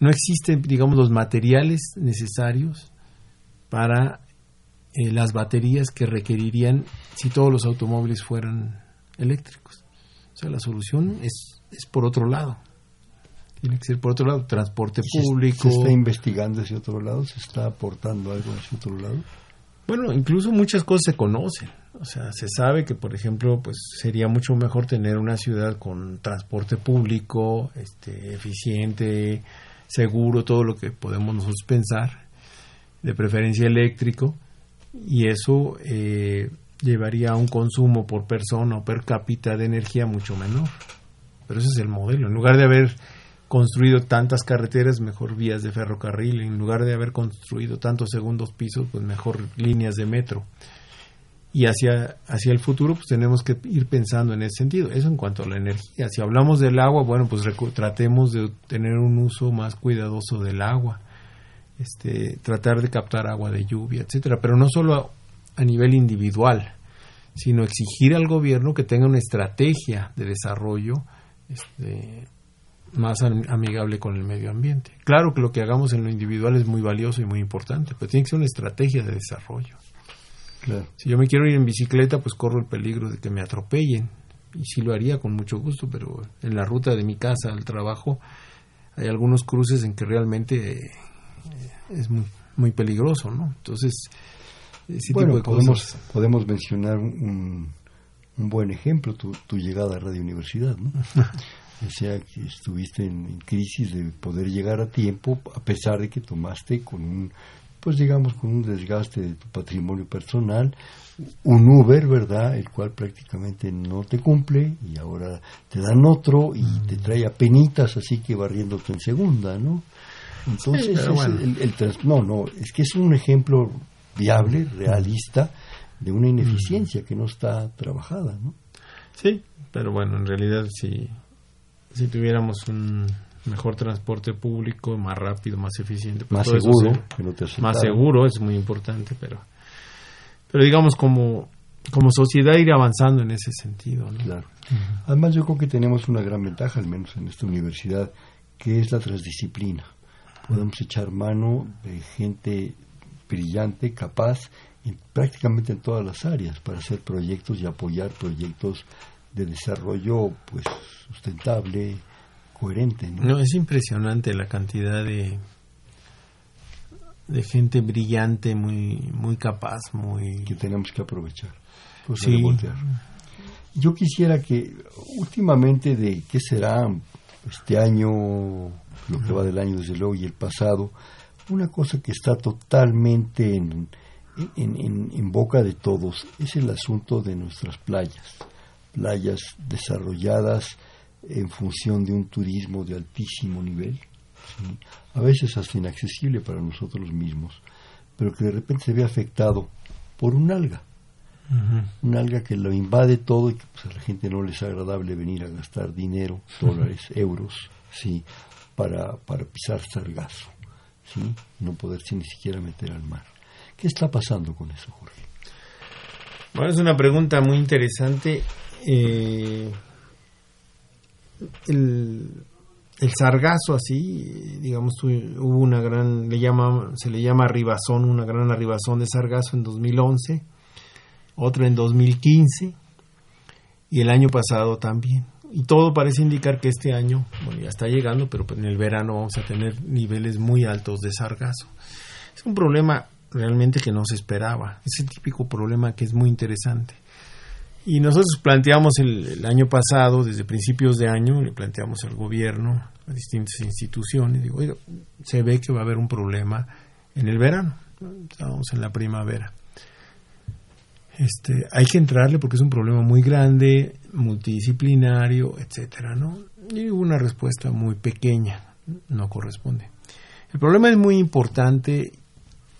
no existen, digamos, los materiales necesarios para eh, las baterías que requerirían si todos los automóviles fueran eléctricos. O sea, la solución es, es por otro lado. Tiene que ser por otro lado, transporte público. ¿Se está investigando ese otro lado? ¿Se está aportando algo ese otro lado? Bueno, incluso muchas cosas se conocen. O sea, se sabe que, por ejemplo, pues sería mucho mejor tener una ciudad con transporte público, este, eficiente, seguro, todo lo que podemos nosotros pensar, de preferencia eléctrico, y eso eh, llevaría a un consumo por persona o per cápita de energía mucho menor. Pero ese es el modelo. En lugar de haber construido tantas carreteras, mejor vías de ferrocarril. En lugar de haber construido tantos segundos pisos, pues mejor líneas de metro. Y hacia, hacia el futuro, pues tenemos que ir pensando en ese sentido. Eso en cuanto a la energía. Si hablamos del agua, bueno, pues tratemos de tener un uso más cuidadoso del agua. Este, tratar de captar agua de lluvia, etcétera, pero no solo a nivel individual, sino exigir al gobierno que tenga una estrategia de desarrollo este, más amigable con el medio ambiente. Claro que lo que hagamos en lo individual es muy valioso y muy importante, pero tiene que ser una estrategia de desarrollo. Si yo me quiero ir en bicicleta, pues corro el peligro de que me atropellen. Y sí lo haría con mucho gusto, pero en la ruta de mi casa al trabajo hay algunos cruces en que realmente eh, es muy, muy peligroso, ¿no? Entonces, bueno, podemos, podemos mencionar un, un buen ejemplo, tu, tu, llegada a Radio Universidad, ¿no? o sea, que estuviste en, crisis de poder llegar a tiempo, a pesar de que tomaste con un, pues digamos, con un desgaste de tu patrimonio personal, un Uber, ¿verdad? El cual prácticamente no te cumple y ahora te dan otro y te trae a penitas, así que barriéndote en segunda, ¿no? Entonces, el, el, no, no, es que es un ejemplo viable, realista, de una ineficiencia que no está trabajada, ¿no? Sí, pero bueno, en realidad si, si tuviéramos un mejor transporte público, más rápido, más eficiente, pues más seguro, más seguro es muy importante, pero pero digamos como como sociedad ir avanzando en ese sentido, ¿no? Claro. Además yo creo que tenemos una gran ventaja, al menos en esta universidad, que es la transdisciplina. Podemos echar mano de gente brillante, capaz, en, prácticamente en todas las áreas, para hacer proyectos y apoyar proyectos de desarrollo pues sustentable, coherente. ¿no? es impresionante la cantidad de de gente brillante, muy muy capaz, muy que tenemos que aprovechar. Pues, Yo quisiera que últimamente de qué será este año, lo que va del año desde luego y el pasado, una cosa que está totalmente en, en, boca de todos es el asunto de nuestras playas, playas desarrolladas en función de un turismo de altísimo nivel, a veces hasta inaccesible para nosotros mismos, pero que de repente se ve afectado por un alga, un alga que lo invade todo y que pues, a la gente no les es agradable venir a gastar dinero, dólares, euros, sí, para, para pisar sargazo. ¿sí? no poderse ni siquiera meter al mar. ¿Qué está pasando con eso, Jorge? Bueno, es una pregunta muy interesante. Eh, el, el, sargazo así, digamos, hubo una gran, le llama, se le llama arribazón, una gran arribazón de sargazo en 2011, otra en 2015 y el año pasado también y todo parece indicar que este año, bueno, ya está llegando, pero en el verano vamos a tener niveles muy altos de sargazo. Es un problema realmente que no se esperaba. Es el típico problema que es muy interesante. Y nosotros planteamos el, año pasado, desde principios de año, le planteamos al gobierno, a distintas instituciones, digo, se ve que va a haber un problema en el verano. Estábamos en la primavera. Este, hay que entrarle porque es un problema muy grande, multidisciplinario, etcétera, ¿no? Y una respuesta muy pequeña, no corresponde. El problema es muy importante,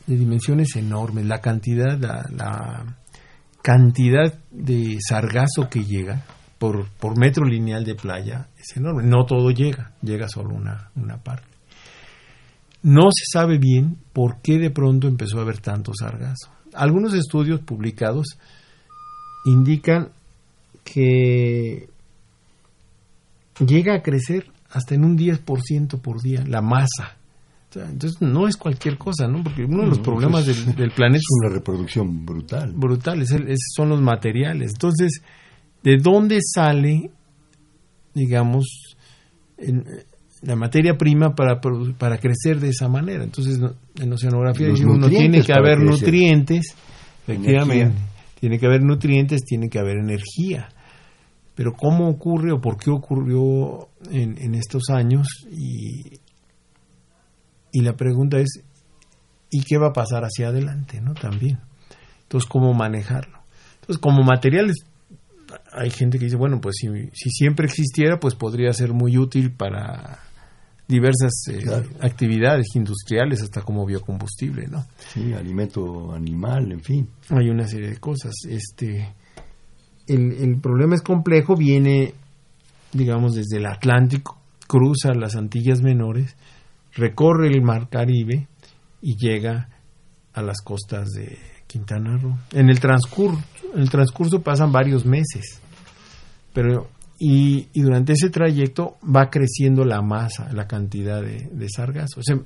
de dimensiones enormes, la cantidad, la, cantidad de sargazo que llega por, por metro lineal de playa es enorme. No todo llega, llega solo una, una parte. No se sabe bien por qué de pronto empezó a haber tanto sargazo algunos estudios publicados indican que llega a crecer hasta en un 10% por día la masa. Entonces no es cualquier cosa, ¿no? Porque uno de los problemas del, planeta... Es una reproducción brutal. Brutal, son los materiales. Entonces, ¿de dónde sale digamos, en, la materia prima para, para crecer de esa manera. Entonces, en oceanografía uno tiene que haber nutrientes, efectivamente, tiene que haber nutrientes, tiene que haber energía. Pero ¿cómo ocurre o por qué ocurrió en, en estos años? Y, y la pregunta es, ¿y qué va a pasar hacia adelante? ¿no? También. Entonces, ¿cómo manejarlo? Entonces, como materiales, hay gente que dice, bueno, pues si, si siempre existiera, pues podría ser muy útil para diversas eh, actividades industriales, hasta como biocombustible, ¿no? Sí, alimento animal, en fin. Hay una serie de cosas. Este, el, el problema es complejo, viene, digamos, desde el Atlántico, cruza las Antillas Menores, recorre el Mar Caribe y llega a las costas de Quintana Roo. En el transcurso, en el transcurso pasan varios meses, pero y, durante ese trayecto va creciendo la masa, la cantidad de, sargazo. Ese,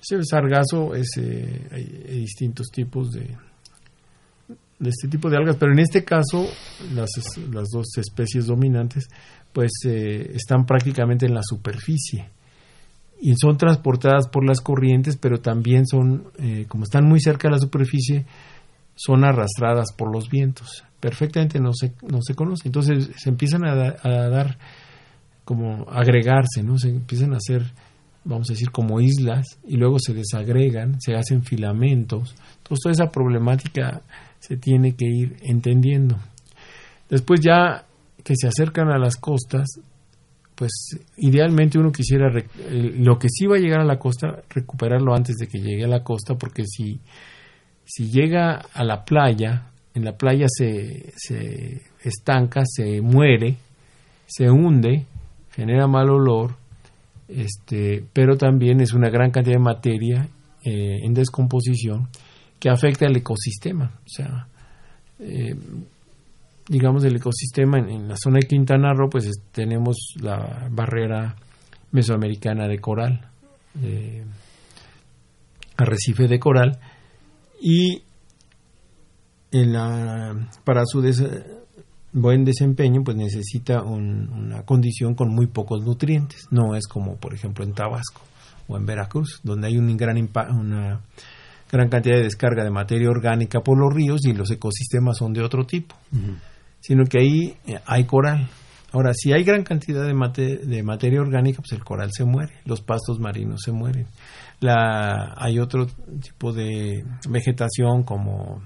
ese sargazo es, eh, hay, distintos tipos de, de este tipo de algas, pero en este caso las, las dos especies dominantes pues eh, están prácticamente en la superficie y son transportadas por las corrientes, pero también son, eh, como están muy cerca de la superficie, son arrastradas por los vientos perfectamente no se, no se conoce. Entonces se empiezan a, dar como agregarse, ¿no? Se empiezan a hacer, vamos a decir, como islas y luego se desagregan, se hacen filamentos. Entonces toda esa problemática se tiene que ir entendiendo. Después ya que se acercan a las costas, pues idealmente uno quisiera lo que sí va a llegar a la costa recuperarlo antes de que llegue a la costa porque si si llega a la playa en la playa se, se estanca, se muere, se hunde, genera mal olor, este, pero también es una gran cantidad de materia eh, en descomposición que afecta al ecosistema. O sea, eh, digamos, el ecosistema en, la zona de Quintana Roo, pues tenemos la barrera mesoamericana de coral, arrecife de coral, y para su buen desempeño pues necesita una condición con muy pocos nutrientes. No es como por ejemplo en Tabasco o en Veracruz, donde hay un gran una gran cantidad de descarga de materia orgánica por los ríos y los ecosistemas son de otro tipo, sino que ahí eh, hay coral. Ahora, si hay gran cantidad de, de materia orgánica, pues el coral se muere, los pastos marinos se mueren. La, hay otro tipo de vegetación como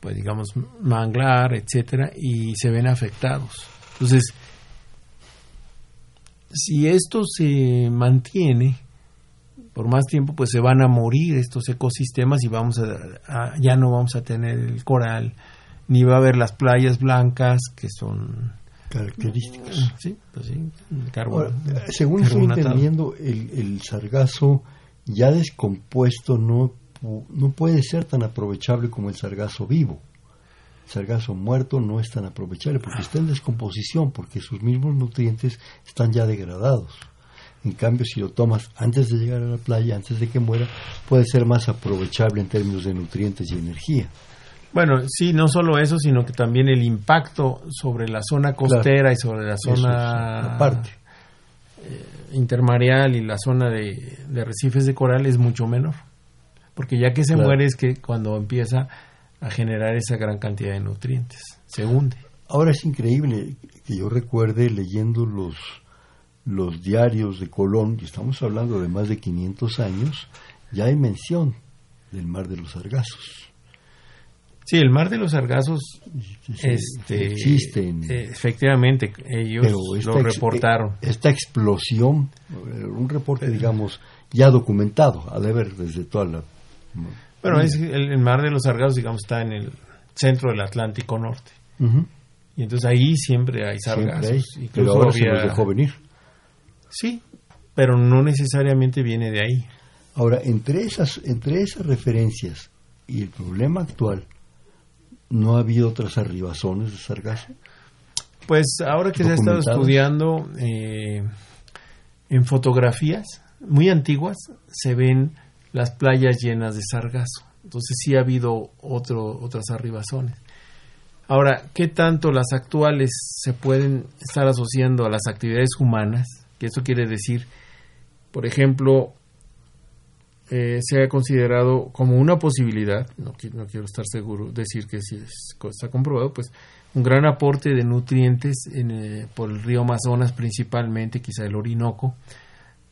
pues digamos, manglar, etcétera, y se ven afectados. Entonces, si esto se mantiene por más tiempo, pues se van a morir estos ecosistemas y vamos a, ya no vamos a tener el coral, ni va a haber las playas blancas que son características. Sí, pues sí, según estoy entendiendo, el, el sargazo ya descompuesto no no puede ser tan aprovechable como el sargazo vivo. El sargazo muerto no es tan aprovechable porque está en descomposición, porque sus mismos nutrientes están ya degradados. En cambio, si lo tomas antes de llegar a la playa, antes de que muera, puede ser más aprovechable en términos de nutrientes y energía. Bueno, sí, no solo eso, sino que también el impacto sobre la zona costera y sobre la zona parte. Eh, intermareal y la zona de, de arrecifes de coral es mucho menor porque ya que se muere es que cuando empieza a generar esa gran cantidad de nutrientes, se hunde. Ahora es increíble que yo recuerde leyendo los, los diarios de Colón, y estamos hablando de más de 500 años, ya hay mención del mar de los sargazos. Sí, el mar de los sargazos este, existen. Eh, efectivamente, ellos lo reportaron. Esta explosión, eh, un reporte, digamos, ya documentado, a ver desde toda la bueno, es el, mar de los sargazos, digamos, está en el centro del Atlántico Norte. Y entonces ahí siempre hay sargazos. pero ahora se los dejó venir. Sí, pero no necesariamente viene de ahí. Ahora, entre esas, entre esas referencias y el problema actual, ¿no ha habido otras arribazones de sargazo? Pues ahora que se ha estado estudiando eh, en fotografías muy antiguas, se ven las playas llenas de sargazo. Entonces sí ha habido otro, otras arribazones. Ahora, ¿qué tanto las actuales se pueden estar asociando a las actividades humanas? Que eso quiere decir, por ejemplo, eh, se ha considerado como una posibilidad, no, no quiero estar seguro, decir que si está comprobado, pues un gran aporte de nutrientes en, eh, por el río Amazonas principalmente, quizá el Orinoco,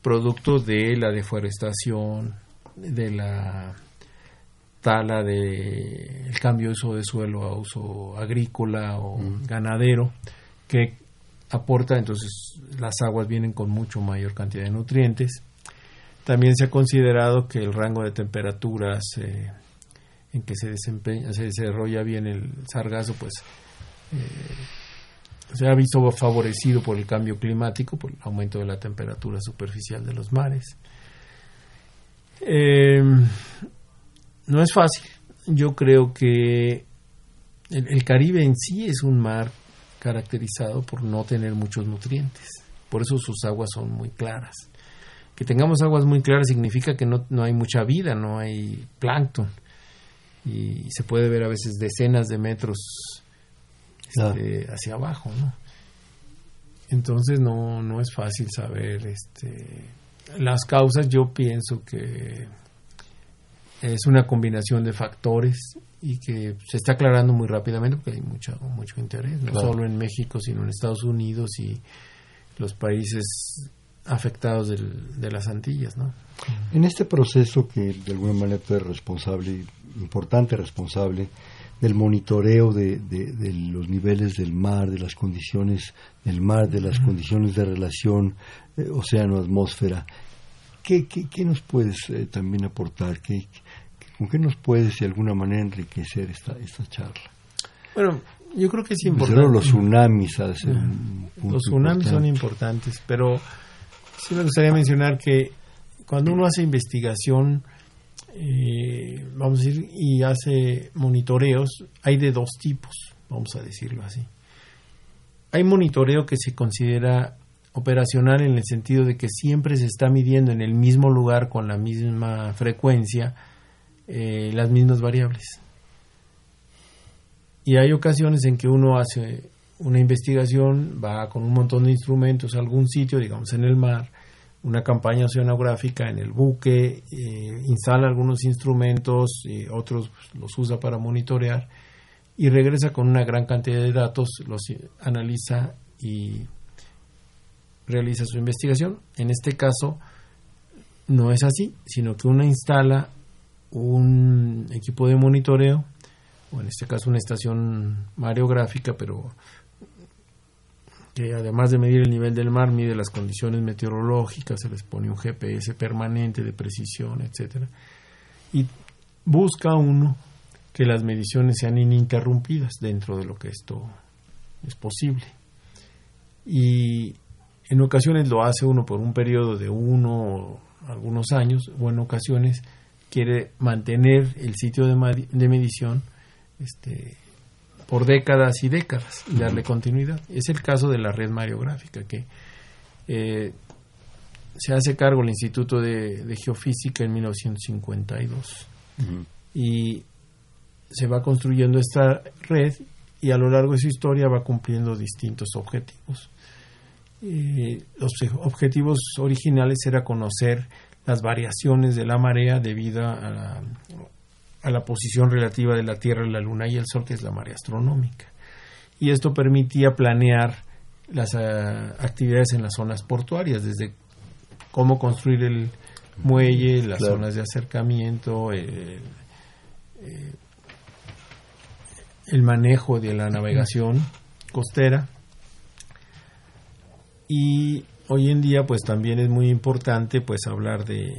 producto de la deforestación, de la tala del el cambio de uso de suelo a uso agrícola o mm. ganadero, que aporta, entonces las aguas vienen con mucho mayor cantidad de nutrientes. También se ha considerado que el rango de temperaturas en que se desempeña, se desarrolla bien el sargazo, pues eh, se ha visto favorecido por el cambio climático, por el aumento de la temperatura superficial de los mares. Eh, no es fácil. Yo creo que el, Caribe en sí es un mar caracterizado por no tener muchos nutrientes. Por eso sus aguas son muy claras. Que tengamos aguas muy claras significa que no, hay mucha vida, no hay plancton. Y se puede ver a veces decenas de metros este, hacia abajo, ¿no? Entonces no, no es fácil saber este, las causas. Yo pienso que es una combinación de factores y que se está aclarando muy rápidamente porque hay mucho, mucho interés, no solo en México, sino en Estados Unidos y los países afectados de las Antillas. ¿no? En este proceso que de alguna manera tú eres responsable, importante responsable, del monitoreo de, de, los niveles del mar, de las condiciones del mar, de las condiciones de relación eh, océano-atmósfera, ¿qué, qué, nos puedes eh, también aportar? ¿Qué, ¿Con qué nos puedes de alguna manera enriquecer esta, esta charla? Bueno, yo creo que es importante. los tsunamis. los tsunamis son importantes, pero sí me gustaría mencionar que cuando uno hace investigación, eh, vamos a decir, y hace monitoreos, hay de dos tipos, vamos a decirlo así. Hay monitoreo que se considera operacional en el sentido de que siempre se está midiendo en el mismo lugar con la misma frecuencia eh, las mismas variables. Y hay ocasiones en que uno hace una investigación, va con un montón de instrumentos a algún sitio, digamos en el mar, una campaña oceanográfica en el buque, eh, instala algunos instrumentos, y otros los usa para monitorear y regresa con una gran cantidad de datos, los analiza y realiza su investigación. En este caso no es así, sino que uno instala un equipo de monitoreo, o en este caso una estación mareográfica, pero que además de medir el nivel del mar, mide las condiciones meteorológicas, se les pone un GPS permanente de precisión, etcétera, y busca uno que las mediciones sean ininterrumpidas dentro de lo que esto es posible. Y en ocasiones lo hace uno por un periodo de uno o algunos años, o en ocasiones quiere mantener el sitio de, de medición este, por décadas y décadas y darle continuidad. Es el caso de la red mariográfica, que eh, se hace cargo el Instituto de, Geofísica en 1952 y se va construyendo esta red y a lo largo de su historia va cumpliendo distintos objetivos. los objetivos originales era conocer las variaciones de la marea debido a la, posición relativa de la Tierra, la Luna y el Sol, que es la marea astronómica. Y esto permitía planear las ah, actividades en las zonas portuarias, desde cómo construir el muelle, las zonas de acercamiento, el, el manejo de la navegación costera y hoy en día pues también es muy importante pues hablar de,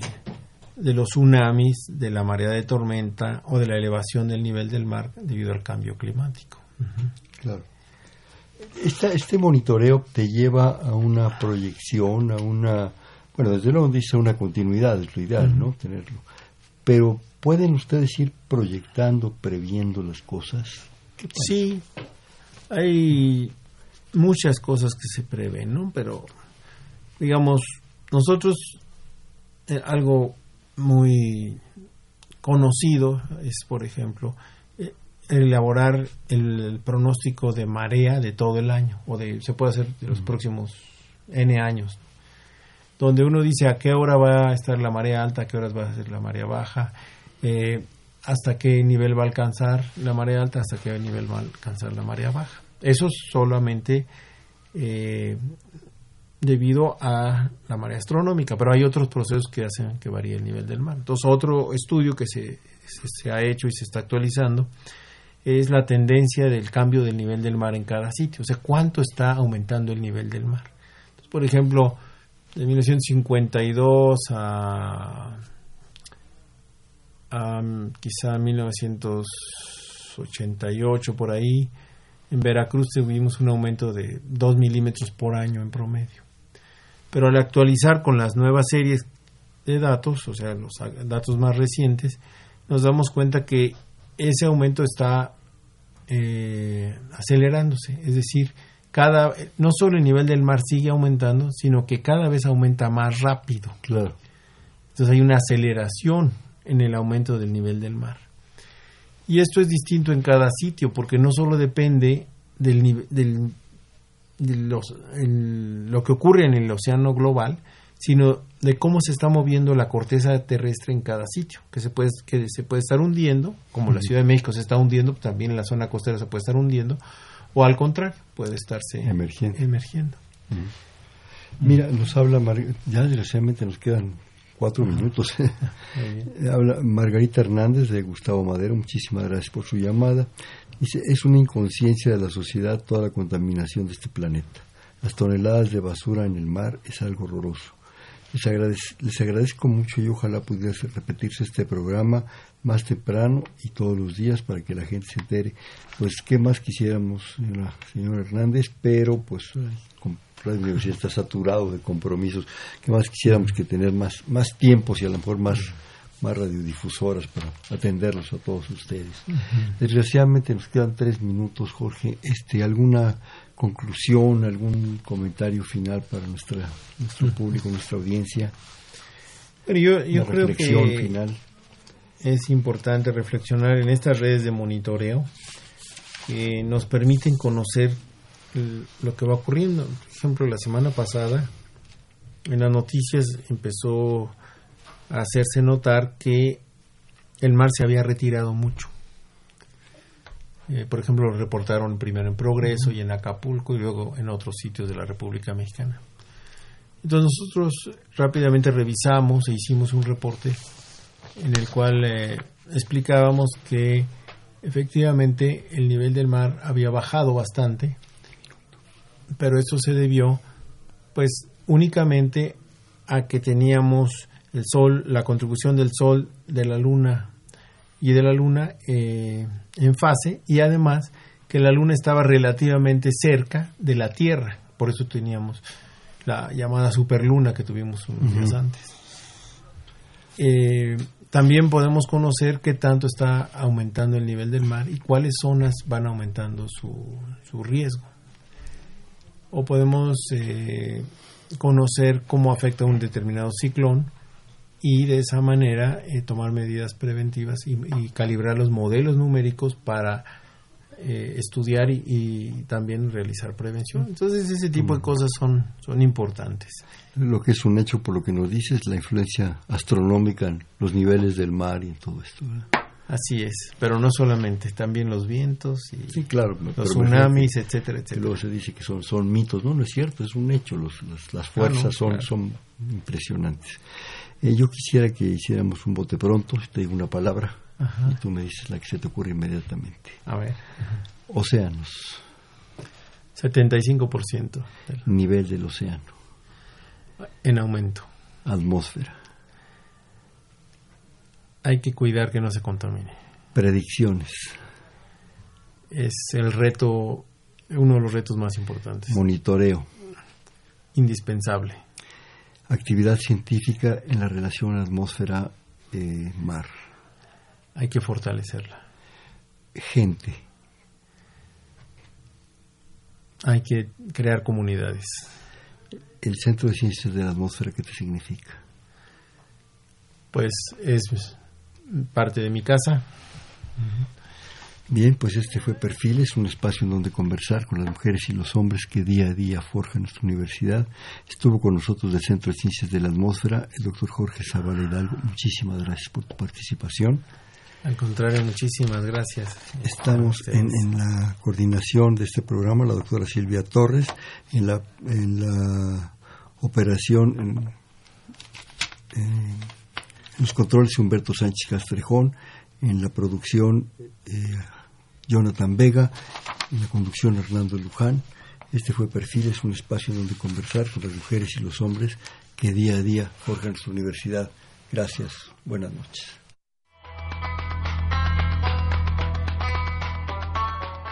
de los tsunamis, de la marea de tormenta o de la elevación del nivel del mar debido al cambio climático. Claro. este monitoreo te lleva a una proyección, a una, bueno, desde luego dice una continuidad, es lo ideal, ¿no? Tenerlo. Pero ¿pueden ustedes ir proyectando, previendo las cosas? Sí, hay muchas cosas que se prevén, ¿no? Pero digamos, nosotros eh, algo muy conocido es, por ejemplo, eh, elaborar el, pronóstico de marea de todo el año, o de, se puede hacer de los próximos N años, donde uno dice a qué hora va a estar la marea alta, a qué horas va a ser la marea baja, eh, hasta qué nivel va a alcanzar la marea alta, hasta qué nivel va a alcanzar la marea baja. Eso solamente eh, debido a la marea astronómica, pero hay otros procesos que hacen que varíe el nivel del mar. Entonces, otro estudio que se, se, ha hecho y se está actualizando es la tendencia del cambio del nivel del mar en cada sitio, o sea, cuánto está aumentando el nivel del mar. Entonces, por ejemplo, de 1952 a, a quizá 1988 por ahí, en Veracruz tuvimos un aumento de 2 milímetros por año en promedio. Pero al actualizar con las nuevas series de datos, o sea, los datos más recientes, nos damos cuenta que ese aumento está eh, acelerándose. Es decir, cada, no solo el nivel del mar sigue aumentando, sino que cada vez aumenta más rápido. Claro. Entonces hay una aceleración en el aumento del nivel del mar. Y esto es distinto en cada sitio, porque no solo depende del, del los, lo que ocurre en el océano global, sino de cómo se está moviendo la corteza terrestre en cada sitio, que se puede, que se puede estar hundiendo, como la Ciudad de México se está hundiendo, también en la zona costera se puede estar hundiendo, o al contrario, puede estarse emergiendo. emergiendo. Mira, nos habla, ya desgraciadamente nos quedan cuatro minutos. Habla Margarita Hernández de Gustavo Madero, muchísimas gracias por su llamada. Dice, es una inconsciencia de la sociedad toda la contaminación de este planeta. Las toneladas de basura en el mar es algo horroroso. Les, les agradezco mucho y ojalá pudiera repetirse este programa más temprano y todos los días para que la gente se entere. Pues, ¿qué más quisiéramos, señora, señora Hernández? Pero, pues, Radio Universidad está saturado de compromisos. ¿Qué más quisiéramos que tener más, más tiempos y a lo mejor más, más radiodifusoras para atenderlos a todos ustedes? Desgraciadamente nos quedan tres minutos, Jorge. Este, ¿Alguna conclusión, algún comentario final para nuestra, nuestro público, nuestra audiencia? Pero yo, yo creo que final. Es importante reflexionar en estas redes de monitoreo que nos permiten conocer lo que va ocurriendo. Por ejemplo, la semana pasada en las noticias empezó a hacerse notar que el mar se había retirado mucho. Eh, por ejemplo, lo reportaron primero en Progreso y en Acapulco y luego en otros sitios de la República Mexicana. Entonces nosotros rápidamente revisamos e hicimos un reporte en el cual eh, explicábamos que efectivamente el nivel del mar había bajado bastante pero esto se debió pues únicamente a que teníamos el sol, la contribución del sol, de la luna y de la luna eh, en fase y además que la luna estaba relativamente cerca de la Tierra, por eso teníamos la llamada superluna que tuvimos unos días antes. Eh, también podemos conocer qué tanto está aumentando el nivel del mar y cuáles zonas van aumentando su, su riesgo. O podemos eh, conocer cómo afecta un determinado ciclón y de esa manera eh, tomar medidas preventivas y, calibrar los modelos numéricos para eh, estudiar y, también realizar prevención. Entonces ese tipo de cosas son, son importantes. Lo que es un hecho por lo que nos dices, la influencia astronómica en los niveles del mar y todo esto. Así es, pero no solamente, también los vientos y sí, claro, los tsunamis, etcétera, etcétera. Luego se dice que son, son mitos, no, no es cierto, es un hecho, los, las, fuerzas son, son impresionantes. Eh, yo quisiera que hiciéramos un bote pronto, te digo una palabra y tú me dices la que se te ocurre inmediatamente. A ver. Océanos. 75%. Del... Nivel del océano. En aumento. Atmósfera hay que cuidar que no se contamine. Predicciones. Es el reto, uno de los retos más importantes. Monitoreo. Indispensable. Actividad científica en la relación atmósfera-mar. Hay que fortalecerla. Gente. Hay que crear comunidades. El Centro de Ciencias de la Atmósfera, ¿qué te significa? Pues es parte de mi casa. Bien, pues este fue Perfiles, un espacio en donde conversar con las mujeres y los hombres que día a día forjan nuestra universidad. Estuvo con nosotros del Centro de Ciencias de la Atmósfera el doctor Jorge Zavala Hidalgo. Muchísimas gracias por tu participación. Al contrario, muchísimas gracias. Estamos en, la coordinación de este programa la doctora Silvia Torres, en la, en la operación, en, en los controles Humberto Sánchez Castrejón, en la producción eh, Jonathan Vega, en la conducción Hernando Luján. Este fue Perfiles, un espacio donde conversar con las mujeres y los hombres que día a día forjan su universidad. Gracias, buenas noches.